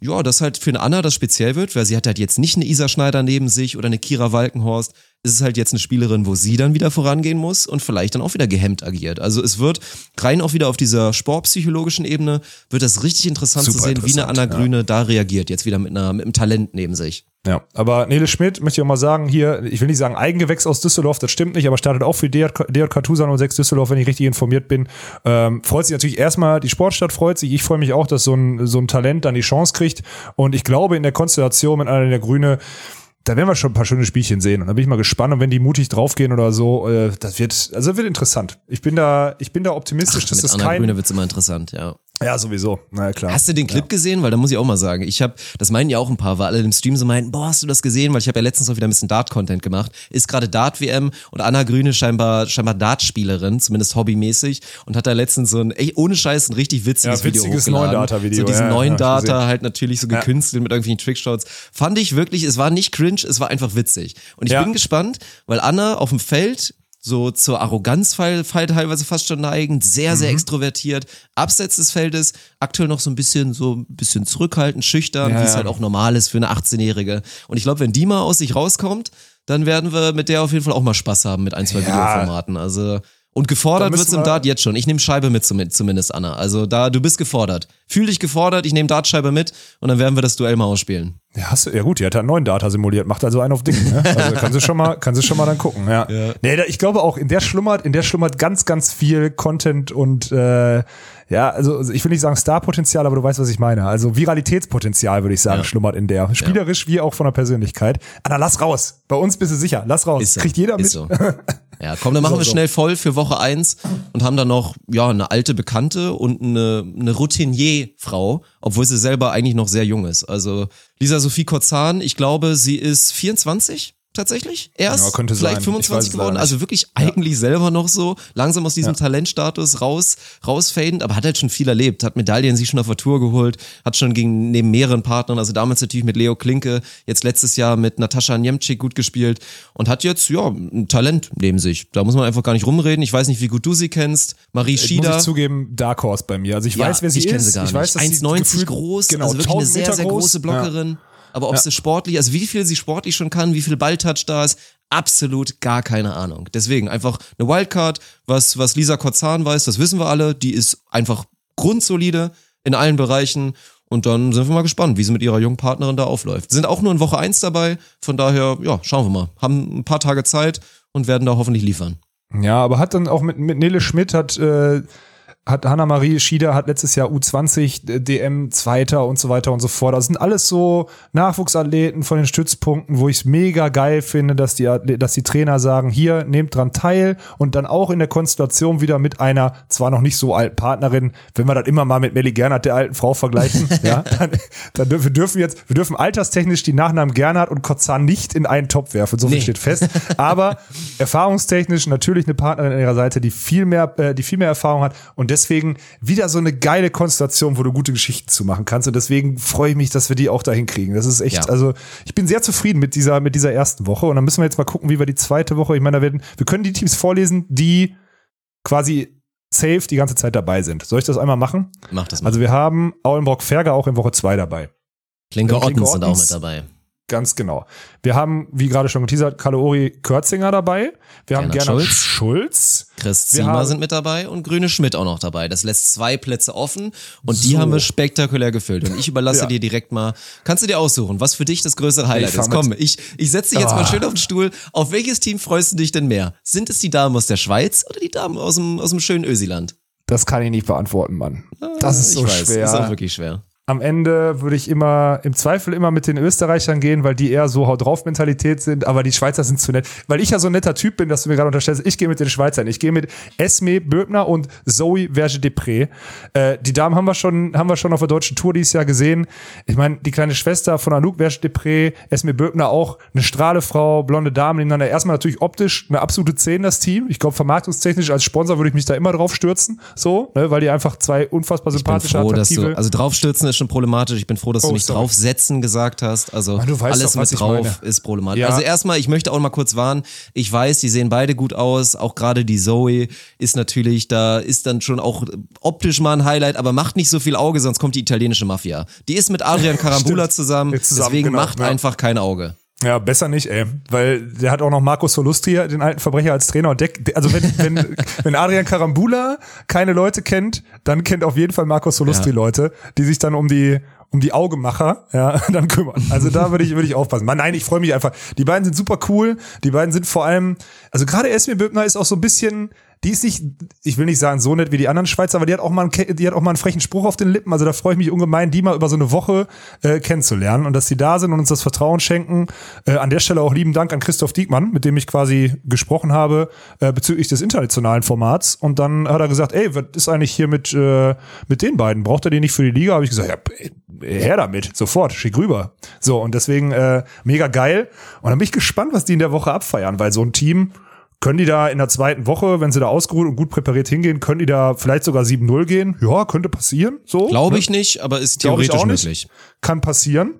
Speaker 1: ja, dass halt für eine Anna das speziell wird, weil sie hat halt jetzt nicht eine Isa Schneider neben sich oder eine Kira Walkenhorst. Es ist halt jetzt eine Spielerin, wo sie dann wieder vorangehen muss und vielleicht dann auch wieder gehemmt agiert. Also es wird rein auch wieder auf dieser sportpsychologischen Ebene, wird das richtig interessant
Speaker 2: Super
Speaker 1: zu sehen, wie eine Anna
Speaker 2: ja.
Speaker 1: Grüne da reagiert, jetzt wieder mit, einer, mit einem Talent neben sich.
Speaker 2: Ja, aber Nele Schmidt, möchte ich auch mal sagen, hier, ich will nicht sagen Eigengewächs aus Düsseldorf, das stimmt nicht, aber startet auch für DJK Tusan 06 Düsseldorf, wenn ich richtig informiert bin. Ähm, freut sich natürlich erstmal, die Sportstadt freut sich. Ich freue mich auch, dass so ein, so ein Talent dann die Chance kriegt. Und ich glaube, in der Konstellation mit einer der Grüne, da werden wir schon ein paar schöne Spielchen sehen. Und da bin ich mal gespannt. Und wenn die mutig draufgehen oder so, äh, das wird, also das wird interessant. Ich bin da, ich bin da optimistisch, dass
Speaker 1: mit
Speaker 2: das
Speaker 1: Anna
Speaker 2: kein.
Speaker 1: Grüne wird's immer interessant, ja.
Speaker 2: Ja, sowieso. Na ja, klar.
Speaker 1: Hast du den Clip gesehen? Weil da muss ich auch mal sagen, ich habe, das meinen ja auch ein paar, weil alle im Stream so meinten, boah, hast du das gesehen? Weil ich habe ja letztens auch wieder ein bisschen Dart-Content gemacht. Ist gerade Dart-WM und Anna Grüne scheinbar, scheinbar Dart-Spielerin, zumindest hobbymäßig und hat da letztens so ein, ey, ohne Scheiß, ein richtig witziges,
Speaker 2: Ja,
Speaker 1: Video
Speaker 2: witziges
Speaker 1: hochgeladen.
Speaker 2: Neuen-Data-Video,
Speaker 1: So diesen
Speaker 2: ja,
Speaker 1: neuen
Speaker 2: ja,
Speaker 1: Data halt natürlich so gekünstelt mit irgendwelchen Trickshots. Fand ich wirklich, es war nicht cringe, es war einfach witzig. Und ich
Speaker 2: Ja.
Speaker 1: bin gespannt, weil Anna auf dem Feld so zur Arroganz teilweise fast schon neigend, sehr,
Speaker 2: Mhm.
Speaker 1: sehr extrovertiert, abseits des Feldes, aktuell noch so ein bisschen, so ein bisschen zurückhaltend, schüchtern,
Speaker 2: Ja,
Speaker 1: wie es halt auch normal ist für eine 18-Jährige. Und ich glaube, wenn die mal aus sich rauskommt, dann werden wir mit der auf jeden Fall auch mal Spaß haben mit ein, zwei
Speaker 2: Ja.
Speaker 1: Videoformaten. Also, und gefordert wird's im
Speaker 2: wir-
Speaker 1: Dart jetzt schon. Ich nehme Scheibe mit zum- zumindest, Anna. Also da, du bist gefordert. Fühl dich gefordert, ich nehme Dartscheibe mit und dann werden wir das Duell mal ausspielen.
Speaker 2: Ja, hast du, ja gut, die hat ja einen neuen Data simuliert, macht also einen auf Ding, ne? Also kannst du schon mal, kannst du schon mal dann gucken, ja. Nee, da, ich glaube auch, in der schlummert, in der schlummert ganz, ganz viel Content und äh, ja, also ich will nicht sagen Starpotenzial, aber du weißt, was ich meine. Also Viralitätspotenzial, würde ich sagen,
Speaker 1: Ja.
Speaker 2: schlummert in der. Spielerisch wie auch von der Persönlichkeit. Anna, lass raus. Bei uns bist du sicher. Lass raus.
Speaker 1: Ist so.
Speaker 2: Kriegt jeder mit.
Speaker 1: Ist so. Ja, komm, dann machen
Speaker 2: So,
Speaker 1: wir schnell voll für Woche eins und haben dann noch, ja, eine alte Bekannte und eine, eine Routinier-Frau, obwohl sie selber eigentlich noch sehr jung ist. Also Lisa Sophie Korzahn, ich glaube, sie ist 24 tatsächlich erst,
Speaker 2: Ja, könnte
Speaker 1: vielleicht
Speaker 2: sein. Ich weiß
Speaker 1: 25
Speaker 2: es
Speaker 1: geworden, also wirklich eigentlich selber noch so, langsam aus diesem Talentstatus raus, rausfadend, aber hat halt schon viel erlebt, hat Medaillen sich schon auf der Tour geholt, hat schon gegen, neben mehreren Partnern, also damals natürlich mit Leo Klinke, jetzt letztes Jahr mit Natascha Niemczyk gut gespielt und hat jetzt, ja, ein Talent neben sich. Da muss man einfach gar nicht rumreden. Ich weiß nicht, wie gut du sie kennst. Marie
Speaker 2: Muss
Speaker 1: Schieder.
Speaker 2: ich zugeben, Dark Horse bei mir. Also ich
Speaker 1: Ja,
Speaker 2: weiß, wer sie
Speaker 1: ich
Speaker 2: ist.
Speaker 1: kenne sie gar
Speaker 2: ich weiß,
Speaker 1: nicht.
Speaker 2: dass sie
Speaker 1: 1,90
Speaker 2: gefühlt-
Speaker 1: groß,
Speaker 2: genau,
Speaker 1: also wirklich eine
Speaker 2: 1000
Speaker 1: sehr,
Speaker 2: Meter
Speaker 1: sehr
Speaker 2: groß.
Speaker 1: große Blockerin. Aber ob sie sportlich, also wie viel sie sportlich schon kann, wie viel Balltouch da ist, absolut gar keine Ahnung. Deswegen einfach eine Wildcard, was, was Lisa Kotzahn weiß, das wissen wir alle, die ist einfach grundsolide in allen Bereichen. Und dann sind wir mal gespannt, wie sie mit ihrer jungen Partnerin da aufläuft. Sind auch nur in Woche eins dabei, von daher, ja, schauen wir mal. Haben ein paar Tage Zeit und werden da hoffentlich liefern.
Speaker 2: Ja, aber hat dann auch mit, mit Nele Schmidt hat äh, hat Hanna-Marie Schieder hat letztes Jahr U20 äh, DM Zweiter und so weiter und so fort. Das sind alles so Nachwuchsathleten von den Stützpunkten, wo ich es mega geil finde, dass die, dass die Trainer sagen, hier, nehmt dran teil und dann auch in der Konstellation wieder mit einer zwar noch nicht so alten Partnerin, wenn wir das immer mal mit Melly Gernhardt, der alten Frau, vergleichen, ja, dann, dann dürfen wir dürfen jetzt, wir dürfen alterstechnisch die Nachnamen Gernhardt und Kotzan nicht in einen Topf werfen, so viel nee. steht fest. Aber erfahrungstechnisch natürlich eine Partnerin an ihrer Seite, die viel mehr, äh, die viel mehr Erfahrung hat und deswegen wieder so eine geile Konstellation, wo du gute Geschichten zu machen kannst. Und deswegen freue ich mich, dass wir die auch dahin kriegen. Das ist echt, ja. also ich bin sehr zufrieden mit dieser, mit dieser ersten Woche. Und dann müssen wir jetzt mal gucken, wie wir die zweite Woche, ich meine, da werden, wir können die Teams vorlesen, die quasi safe die ganze Zeit dabei sind. Soll ich das einmal machen?
Speaker 1: Mach das
Speaker 2: mal. Also wir haben Aulenbrock-Ferger auch in Woche zwei dabei.
Speaker 1: Klinke Ottens sind auch mit dabei.
Speaker 2: Ganz genau. Wir haben, wie gerade schon geteasert, Kaloori Körzinger dabei. Wir haben gerne Schulz. Schulz.
Speaker 1: Chris Ziemer sind mit dabei und Grüne Schmidt auch noch dabei. Das lässt zwei Plätze offen und so. die haben wir spektakulär gefüllt. Und ich überlasse ja. dir direkt mal, kannst du dir aussuchen, was für dich das größere Highlight ist. Komm, ich, ich setze dich jetzt oh. mal ah. schön auf den Stuhl. Auf welches Team freust du dich denn mehr? Sind es die Damen aus der Schweiz oder die Damen aus dem, aus dem schönen Ösiland?
Speaker 2: Das kann ich nicht beantworten, Mann. Das ist so ich weiß, schwer.
Speaker 1: Das ist auch wirklich schwer
Speaker 2: am Ende würde ich immer, im Zweifel immer mit den Österreichern gehen, weil die eher so Haut drauf Mentalität sind, aber die Schweizer sind zu nett. Weil ich ja so ein netter Typ bin, dass du mir gerade unterstellst, ich gehe mit den Schweizern. Ich gehe mit Esme Böbner und Zoe Verge-Depré. Äh, die Damen haben wir schon, haben wir schon auf der deutschen Tour dieses Jahr gesehen. Ich meine, die kleine Schwester von Anouk Verge-Depré, Esme Böbner auch, eine Strahlefrau, blonde Damen nebeneinander. Erstmal natürlich optisch eine absolute 10, das Team. Ich glaube, vermarktungstechnisch als Sponsor würde ich mich da immer drauf stürzen, so, ne, weil die einfach zwei unfassbar sympathische,
Speaker 1: ich bin froh, attraktive. Du, also draufstürzen ist schon problematisch. Ich bin froh, dass oh, du nicht sorry. draufsetzen gesagt hast. Also alles doch, mit drauf ist problematisch. Ja. Also erstmal, ich möchte auch mal kurz warnen. Ich weiß, die sehen beide gut aus. Auch gerade die Zoe ist natürlich, da ist dann schon auch optisch mal ein Highlight, aber macht nicht so viel Auge, sonst kommt die italienische Mafia. Die ist mit Adrian Karambula zusammen, zusammen, deswegen genau, macht ja. einfach kein Auge.
Speaker 2: Ja, besser nicht, ey. Weil der hat auch noch Markus Solustri, den alten Verbrecher, als Trainer. Und der, also wenn, wenn, wenn Adrian Karambula keine Leute kennt, dann kennt auf jeden Fall Markus Solustri ja. Leute, die sich dann um die, um die Augemacher, ja, dann kümmern. Also da würde ich, würde ich aufpassen. Man, nein, ich freue mich einfach. Die beiden sind super cool. Die beiden sind vor allem, also gerade Esme Böbner ist auch so ein bisschen, die ist nicht, ich will nicht sagen so nett wie die anderen Schweizer, aber die hat auch mal einen, die hat auch mal einen frechen Spruch auf den Lippen. Also da freue ich mich ungemein, die mal über so eine Woche äh, kennenzulernen und dass sie da sind und uns das Vertrauen schenken. Äh, an der Stelle auch lieben Dank an Christoph Diekmann, mit dem ich quasi gesprochen habe äh, bezüglich des internationalen Formats. Und dann hat er gesagt, ey, was ist eigentlich hier mit äh, mit den beiden? Braucht er die nicht für die Liga? Habe ich gesagt, ja, her damit, sofort, schick rüber. So und deswegen äh, mega geil. Und dann bin ich gespannt, was die in der Woche abfeiern, weil so ein Team können die da in der zweiten Woche, wenn sie da ausgeruht und gut präpariert hingehen, können die da vielleicht sogar 7-0 gehen? Ja, könnte passieren. So.
Speaker 1: Glaube ne? ich nicht, aber ist theoretisch möglich.
Speaker 2: Kann passieren.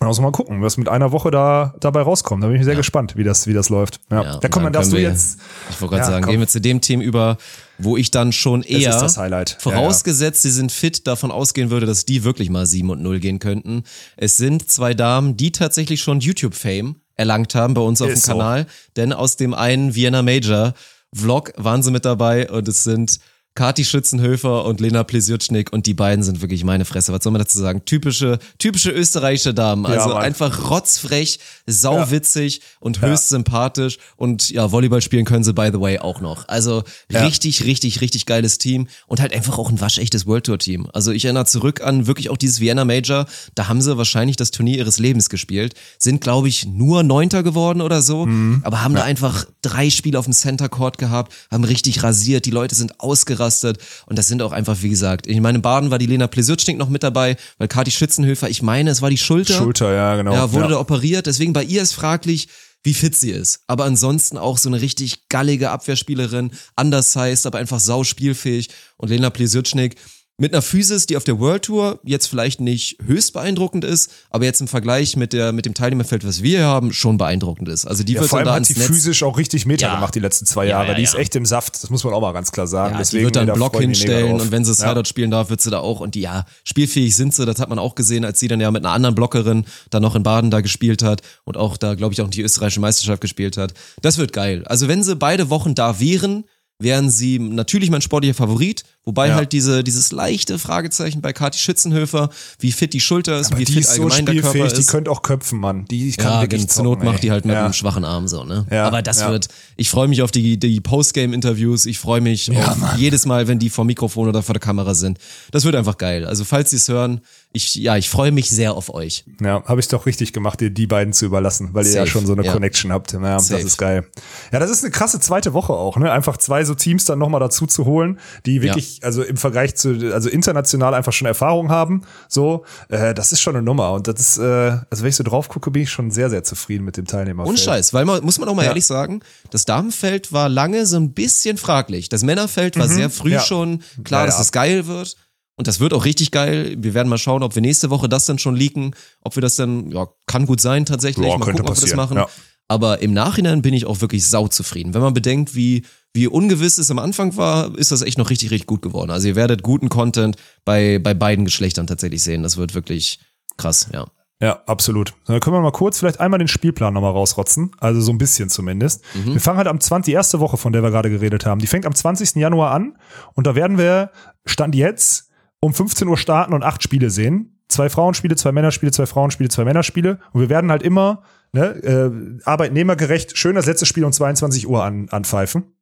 Speaker 2: Und also mal gucken, was mit einer Woche da dabei rauskommt. Da bin ich sehr ja. gespannt, wie das, wie das läuft. Ja, ja da kommt man, darfst du jetzt.
Speaker 1: Ich wollte gerade ja, sagen, komm. gehen wir zu dem Team über, wo ich dann schon eher,
Speaker 2: das das
Speaker 1: vorausgesetzt, sie sind fit, davon ausgehen würde, dass die wirklich mal 7 und 0 gehen könnten. Es sind zwei Damen, die tatsächlich schon YouTube-Fame erlangt haben bei uns auf Ist dem Kanal. So. Denn aus dem einen Vienna Major Vlog waren sie mit dabei und es sind Kati Schützenhöfer und Lena Plesjutschnik und die beiden sind wirklich meine Fresse. Was soll man dazu sagen? Typische, typische österreichische Damen. Also ja, einfach rotzfrech, sauwitzig ja. und höchst ja. sympathisch und ja, Volleyball spielen können sie by the way auch noch. Also richtig, richtig, richtig geiles Team und halt einfach auch ein waschechtes World Tour Team. Also ich erinnere zurück an wirklich auch dieses Vienna Major. Da haben sie wahrscheinlich das Turnier ihres Lebens gespielt. Sind glaube ich nur Neunter geworden oder so, mhm. aber haben da einfach drei Spiele auf dem Center Court gehabt, haben richtig rasiert. Die Leute sind ausgerastet ausgerastet. Und das sind auch einfach, wie gesagt, ich meine, in Baden war die Lena Plesutschnik noch mit dabei, weil Kati Schützenhöfer, ich meine, es war die Schulter.
Speaker 2: Schulter, ja, genau.
Speaker 1: Ja, wurde ja. da operiert. Deswegen bei ihr ist fraglich, wie fit sie ist. Aber ansonsten auch so eine richtig gallige Abwehrspielerin, undersized, aber einfach sau spielfähig. Und Lena Plesutschnik, mit einer Physis, die auf der World Tour jetzt vielleicht nicht höchst beeindruckend ist, aber jetzt im Vergleich mit der mit dem Teilnehmerfeld, was wir haben, schon beeindruckend ist. Also die
Speaker 2: ja,
Speaker 1: wird
Speaker 2: vor allem
Speaker 1: dann da
Speaker 2: hat
Speaker 1: ins
Speaker 2: die
Speaker 1: Netz,
Speaker 2: physisch auch richtig Meter
Speaker 1: Ja.
Speaker 2: gemacht die letzten zwei
Speaker 1: Ja,
Speaker 2: Jahre.
Speaker 1: ja,
Speaker 2: die ist echt im Saft, das muss man auch mal ganz klar sagen.
Speaker 1: ja,
Speaker 2: Deswegen
Speaker 1: die wird da einen
Speaker 2: da
Speaker 1: Block hinstellen und wenn sie
Speaker 2: Ja.
Speaker 1: Sideout spielen darf, wird sie da auch und die, ja, spielfähig sind sie, das hat man auch gesehen, als sie dann ja mit einer anderen Blockerin dann noch in Baden da gespielt hat und auch da, glaube ich, auch die österreichische Meisterschaft gespielt hat. Das wird geil. Also wenn sie beide Wochen da wären, wären sie natürlich mein sportlicher Favorit, wobei
Speaker 2: Ja.
Speaker 1: halt diese, dieses leichte Fragezeichen bei Kathi Schützenhöfer, wie fit die Schulter ist,
Speaker 2: Aber
Speaker 1: wie
Speaker 2: die
Speaker 1: fit
Speaker 2: ist so
Speaker 1: allgemein der Körper
Speaker 2: spielfähig, die
Speaker 1: ist.
Speaker 2: könnte auch köpfen, Mann. Die kann
Speaker 1: Ja,
Speaker 2: wirklich
Speaker 1: zur Not macht die halt mit
Speaker 2: ja.
Speaker 1: einem schwachen Arm so, ne?
Speaker 2: Ja,
Speaker 1: Aber das wird, ich freue mich auf die, die Postgame-Interviews, ich freue mich auf jedes Mal, wenn die vor Mikrofon oder vor der Kamera sind. Das wird einfach geil. Also falls sie es hören, ich, ja, ich freue mich sehr auf euch.
Speaker 2: Ja, habe ich doch richtig gemacht, dir die beiden zu überlassen, weil ihr ja
Speaker 1: Safe,
Speaker 2: schon so eine. Connection habt. Ja, das
Speaker 1: Safe.
Speaker 2: ist geil. Ja, das ist eine krasse zweite Woche auch, ne? Einfach zwei so Teams dann nochmal dazu zu holen, die wirklich, also im Vergleich zu, also international einfach schon Erfahrung haben. So, äh, das ist schon eine Nummer. Und das ist, äh, also wenn ich so drauf gucke, bin ich schon sehr, sehr zufrieden mit dem Teilnehmer.
Speaker 1: Und Scheiß, weil man, muss man auch mal
Speaker 2: Ja.
Speaker 1: ehrlich sagen, das Damenfeld war lange so ein bisschen fraglich. Das Männerfeld war sehr früh
Speaker 2: Mhm. Ja.
Speaker 1: schon klar,
Speaker 2: Ja,
Speaker 1: dass es geil wird. Und das wird auch richtig geil. Wir werden mal schauen, ob wir nächste Woche das dann schon leaken, ob wir das dann, ja, kann gut sein tatsächlich.
Speaker 2: Ja,
Speaker 1: mal
Speaker 2: könnte
Speaker 1: gucken, ob wir das
Speaker 2: passieren,
Speaker 1: machen. Aber im Nachhinein bin ich auch wirklich sauzufrieden. Wenn man bedenkt, wie, wie ungewiss es am Anfang war, ist das echt noch richtig, richtig gut geworden. Also ihr werdet guten Content bei, bei beiden Geschlechtern tatsächlich sehen. Das wird wirklich krass, ja.
Speaker 2: Ja, absolut. Dann können wir mal kurz vielleicht einmal den Spielplan nochmal rausrotzen. Also so ein bisschen zumindest. Wir fangen halt am 20. die erste Woche, von der wir gerade geredet haben. Die fängt am 20. Januar an und da werden wir, Stand jetzt, um 15 Uhr starten und acht Spiele sehen. Zwei Frauenspiele, zwei Männerspiele, zwei Frauenspiele, zwei Männerspiele. Und wir werden halt immer ne, äh, arbeitnehmergerecht schön das letzte Spiel um 22 Uhr an, anpfeifen.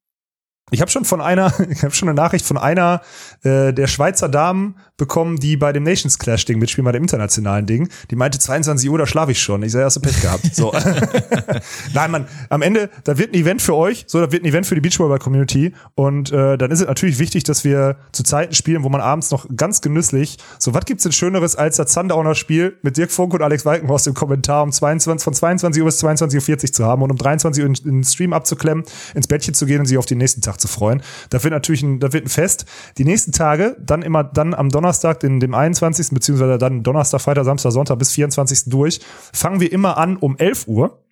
Speaker 2: Ich habe schon von einer, ich habe schon eine Nachricht von einer äh, der Schweizer Damen bekommen, die bei dem Nations Clash Ding mitspielen, bei dem internationalen Ding. Die meinte 22 Uhr, da schlafe ich schon. Ich sage, hast du Pech gehabt. So. Nein, Mann, am Ende, da wird ein Event für euch, so, da wird ein Event für die Beachvolleyball Community und äh, dann ist es natürlich wichtig, dass wir zu Zeiten spielen, wo man abends noch ganz genüsslich, so was gibt's denn schöneres als das Sundowner Spiel mit Dirk Funk und Alex Walkenhorst im Kommentar um 22 von 22 Uhr bis 22:40 Uhr zu haben und um 23 Uhr in, in den Stream abzuklemmen, ins Bettchen zu gehen und sich auf den nächsten Tag zu freuen. Da wird natürlich ein, da wird ein Fest. Die nächsten Tage, dann immer dann am Donnerstag, den, dem 21. beziehungsweise dann Donnerstag, Freitag, Samstag, Sonntag bis 24. durch, fangen wir immer an um 11 Uhr.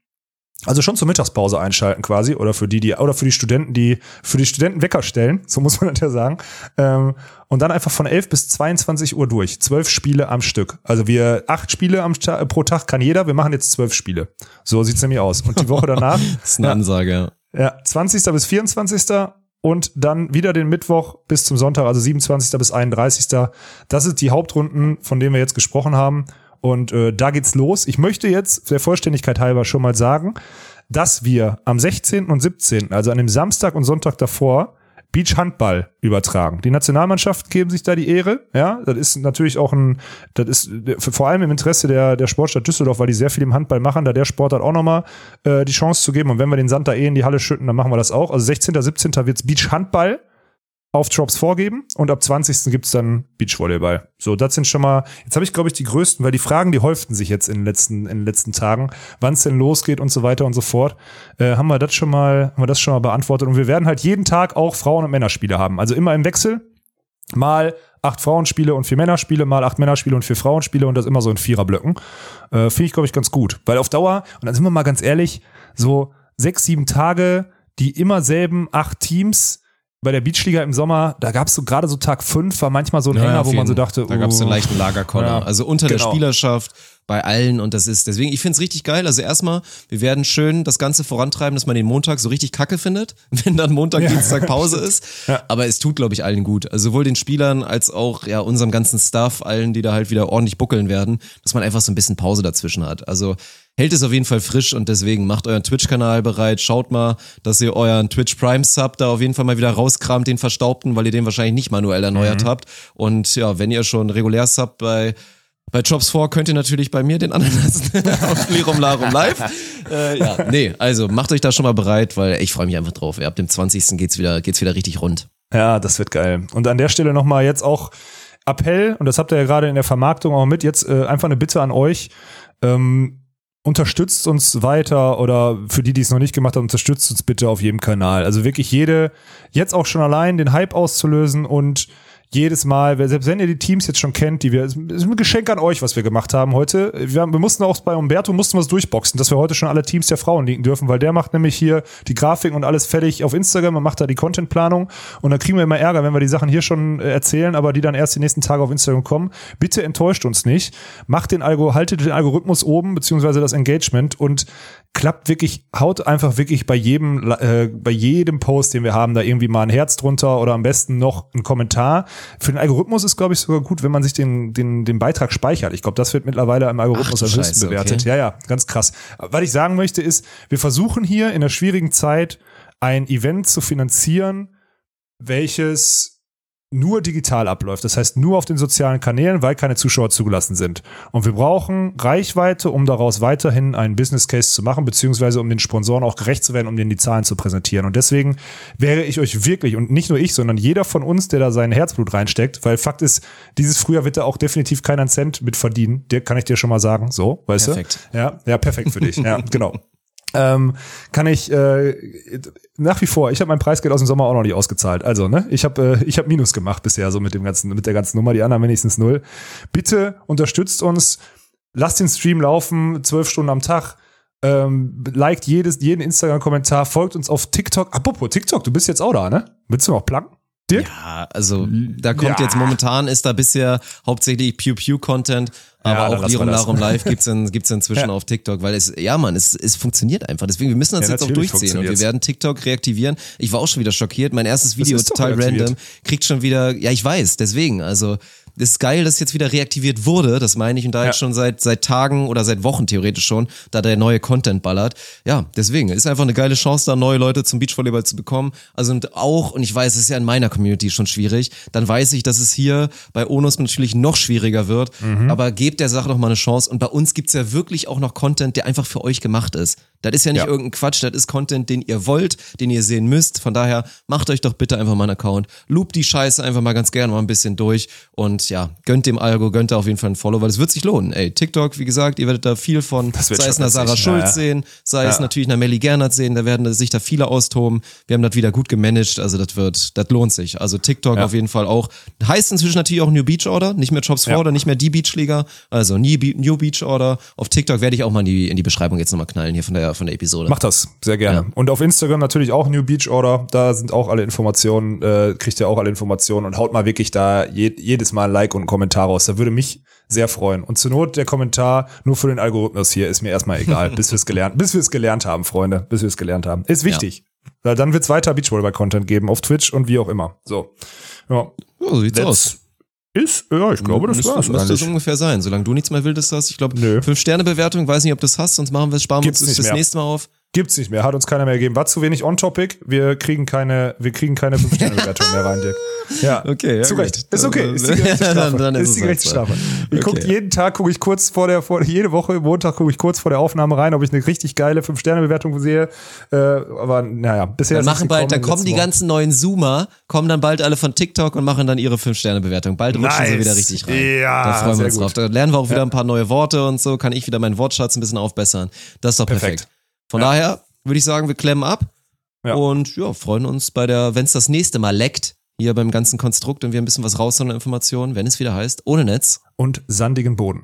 Speaker 2: Also schon zur Mittagspause einschalten quasi oder für die, die oder für die Studenten, die für die Studenten Wecker stellen, so muss man das ja sagen. Ähm, und dann einfach von 11 bis 22 Uhr durch, zwölf Spiele am Stück. Also wir acht Spiele am, pro Tag kann jeder. Wir machen jetzt zwölf Spiele. So sieht's nämlich aus. Und die Woche danach,
Speaker 1: Das ist eine Ansage, ja.
Speaker 2: ja, 20. bis 24. Und dann wieder den Mittwoch bis zum Sonntag, also 27. bis 31. Das sind die Hauptrunden, von denen wir jetzt gesprochen haben. Und äh, da geht's los. Ich möchte jetzt der Vollständigkeit halber schon mal sagen, dass wir am 16. und 17., also an dem Samstag und Sonntag davor, Beach Handball übertragen. Die Nationalmannschaften geben sich da die Ehre. Ja, das ist natürlich auch ein, das ist vor allem im Interesse der, der Sportstadt Düsseldorf, weil die sehr viel im Handball machen, da der Sport hat auch nochmal äh, die Chance zu geben. Und wenn wir den Sand da eh in die Halle schütten, dann machen wir das auch. Also 16., 17. wird's Beach Handball auf Drops vorgeben und ab 20. gibt's dann Beachvolleyball. So, das sind schon mal, jetzt habe ich glaube ich die größten, weil die Fragen, die häuften sich jetzt in den letzten, in den letzten Tagen, wann es denn losgeht und so weiter und so fort, äh, haben wir das schon mal, haben wir das schon mal beantwortet und wir werden halt jeden Tag auch Frauen- und Männerspiele haben. Also immer im Wechsel, mal acht Frauenspiele und vier Männerspiele, mal acht Männerspiele und vier Frauenspiele und das immer so in Viererblöcken. Äh, Finde ich, glaube ich, ganz gut. Weil auf Dauer, und dann sind wir mal ganz ehrlich, so sechs, sieben Tage, die immer selben acht Teams bei der Beachliga im Sommer, da gab es so gerade so Tag fünf, war manchmal so ein Hänger,
Speaker 1: auf
Speaker 2: wo man so dachte,
Speaker 1: da gab es so einen
Speaker 2: oh.
Speaker 1: leichten Lagerkoller.
Speaker 2: Ja,
Speaker 1: also unter der
Speaker 2: genau.
Speaker 1: Spielerschaft, bei allen und das ist, deswegen, ich finde es richtig geil. Also erstmal, wir werden schön das Ganze vorantreiben, dass man den Montag so richtig kacke findet, wenn dann Montag, Dienstag Pause ist. Aber es tut, glaube ich, allen gut. Also sowohl den Spielern als auch ja unserem ganzen Staff, allen, die da halt wieder ordentlich buckeln werden, dass man einfach so ein bisschen Pause dazwischen hat. Also hält es auf jeden Fall frisch und deswegen macht euren Twitch-Kanal bereit, schaut mal, dass ihr euren Twitch Prime Sub da auf jeden Fall mal wieder rauskramt, den verstaubten, weil ihr den wahrscheinlich nicht manuell erneuert habt. Und ja, wenn ihr schon regulär Sub bei bei Jobs 4 könnt ihr natürlich bei mir den anderen lassen auf Lirum Larum Live. Äh, ja, nee, also macht euch da schon mal bereit, weil ich freue mich einfach drauf. Ab dem 20. geht's wieder, geht's wieder richtig rund.
Speaker 2: Ja, das wird geil. Und an der Stelle nochmal jetzt auch Appell, und das habt ihr ja gerade in der Vermarktung auch mit, jetzt äh, einfach eine Bitte an euch. Ähm, unterstützt uns weiter oder für die, die es noch nicht gemacht haben, unterstützt uns bitte auf jedem Kanal. Also wirklich jede, jetzt auch schon allein den Hype auszulösen und jedes Mal, selbst wenn ihr die Teams jetzt schon kennt, die wir, ist ein Geschenk an euch, was wir gemacht haben heute. Wir, haben, wir mussten auch bei Umberto mussten wir durchboxen, dass wir heute schon alle Teams der Frauen liegen dürfen, weil der macht nämlich hier die Grafiken und alles fertig auf Instagram und macht da die Contentplanung und dann kriegen wir immer Ärger, wenn wir die Sachen hier schon äh, erzählen, aber die dann erst die nächsten Tage auf Instagram kommen. Bitte enttäuscht uns nicht. Macht den Algo, haltet den Algorithmus oben, beziehungsweise das Engagement und klappt wirklich, haut einfach wirklich bei jedem, äh, bei jedem Post, den wir haben, da irgendwie mal ein Herz drunter oder am besten noch ein Kommentar für den Algorithmus ist, glaube ich, sogar gut, wenn man sich den, den, den Beitrag speichert. Ich glaube, das wird mittlerweile im Algorithmus am höchsten bewertet. Okay. Ja, ja, ganz krass. Was ich sagen möchte ist, wir versuchen hier in der schwierigen Zeit ein Event zu finanzieren, welches nur digital abläuft. Das heißt nur auf den sozialen Kanälen, weil keine Zuschauer zugelassen sind. Und wir brauchen Reichweite, um daraus weiterhin einen Business Case zu machen, beziehungsweise um den Sponsoren auch gerecht zu werden, um denen die Zahlen zu präsentieren. Und deswegen wäre ich euch wirklich, und nicht nur ich, sondern jeder von uns, der da sein Herzblut reinsteckt, weil Fakt ist, dieses Frühjahr wird da auch definitiv keinen Cent mit verdienen. Der kann ich dir schon mal sagen. So, weißt perfekt. du? Ja, ja, perfekt für dich. ja, genau ähm, kann ich äh, nach wie vor, ich habe mein Preisgeld aus dem Sommer auch noch nicht ausgezahlt. Also, ne, ich habe äh, ich habe Minus gemacht bisher so mit dem ganzen mit der ganzen Nummer, die anderen wenigstens null. Bitte unterstützt uns, lasst den Stream laufen, zwölf Stunden am Tag. Ähm, liked jedes, jeden Instagram-Kommentar, folgt uns auf TikTok. Apropos TikTok, du bist jetzt auch da, ne? Willst du noch planken?
Speaker 1: Dirk? Ja, also da kommt ja. jetzt momentan ist da bisher hauptsächlich Pew Pew Content, aber ja, auch Lirum Larum Live gibt's in, gibt's inzwischen ja. auf TikTok, weil es ja man, es, es funktioniert einfach. Deswegen wir müssen das jetzt auch durchziehen und wir werden TikTok reaktivieren. Ich war auch schon wieder schockiert, mein erstes Video total random, kriegt schon wieder, ja, ich weiß, deswegen, also ist geil, dass jetzt wieder reaktiviert wurde, das meine ich, und da ja. jetzt schon seit, seit Tagen oder seit Wochen theoretisch schon, da der neue Content ballert. Ja, deswegen ist einfach eine geile Chance, da neue Leute zum Beachvolleyball zu bekommen. Also und auch, und ich weiß, es ist ja in meiner Community schon schwierig, dann weiß ich, dass es hier bei Onus natürlich noch schwieriger wird, mhm. aber gebt der Sache noch mal eine Chance. Und bei uns gibt's ja wirklich auch noch Content, der einfach für euch gemacht ist. Das ist ja nicht ja. irgendein Quatsch, das ist Content, den ihr wollt, den ihr sehen müsst. Von daher macht euch doch bitte einfach mal einen Account. Loop die Scheiße einfach mal ganz gerne mal ein bisschen durch und ja, gönnt dem Algo, gönnt da auf jeden Fall ein Follow, weil es wird sich lohnen. Ey, TikTok, wie gesagt, ihr werdet da viel von, sei es einer Sarah Schulz ja, sehen, sei ja. es natürlich einer Melly Gernert sehen, da werden sich da viele austoben. Wir haben das wieder gut gemanagt, also das wird, das lohnt sich. Also TikTok auf jeden Fall auch. Heißt inzwischen natürlich auch New Beach Order, nicht mehr Chops ja. oder nicht mehr die Beachliga, also New Beach Order. Auf TikTok werde ich auch mal in die, in die Beschreibung jetzt nochmal knallen hier von der von der Episode.
Speaker 2: Mach das, sehr gerne. Und auf Instagram natürlich auch New Beach Order. Da sind auch alle Informationen, äh, kriegt ihr auch alle Informationen und haut mal wirklich da je, jedes Mal Like und einen Kommentar raus. Da würde mich sehr freuen. Und zur Not der Kommentar nur für den Algorithmus hier ist mir erstmal egal, bis wir es gelernt, bis wir es gelernt haben, Freunde, bis wir es gelernt haben. Ist wichtig. Ja. Dann wird's weiter Beachvolleyball-Content geben auf Twitch und wie auch immer. So.
Speaker 1: Ja. So sieht's aus.
Speaker 2: Ist, ja, ich glaube, das
Speaker 1: war's. Müsste es ungefähr sein, solange du nichts mehr Wildes hast. Ich glaube, fünf Sterne Bewertung, weiß nicht, ob du das hast, sonst machen wir, sparen wir uns das nächste Mal auf.
Speaker 2: Gibt's nicht mehr, hat uns keiner mehr gegeben. War zu wenig on-topic. Wir kriegen keine, wir kriegen keine 5-Sterne-Bewertung mehr rein, Dirk. Ja,
Speaker 1: okay. Ja,
Speaker 2: zu Recht. Ist okay. Ist die gerechte Strafe. dann, dann ist, ist die gerechte Strafe. Ich okay. guck, jeden Tag gucke ich kurz vor der, vor, jede Woche, Montag gucke ich kurz vor der Aufnahme rein, ob ich eine richtig geile 5-Sterne-Bewertung sehe. Äh, aber naja, bisher
Speaker 1: dann machen bald, dann kommen die ganzen neuen Zoomer, kommen dann bald alle von TikTok und machen dann ihre 5-Sterne-Bewertung. Bald rutschen nice. sie wieder richtig rein. Ja, da freuen wir uns gut. drauf. Da lernen wir auch wieder ja. ein paar neue Worte und so, kann ich wieder meinen Wortschatz ein bisschen aufbessern. Das ist doch perfekt. perfekt. Von ja. daher, würde ich sagen, wir klemmen ab. Ja. Und ja, freuen uns bei der, wenn es das nächste Mal leckt, hier beim ganzen Konstrukt und wir ein bisschen was rausholen an Informationen, wenn es wieder heißt, ohne Netz.
Speaker 2: Und sandigen Boden.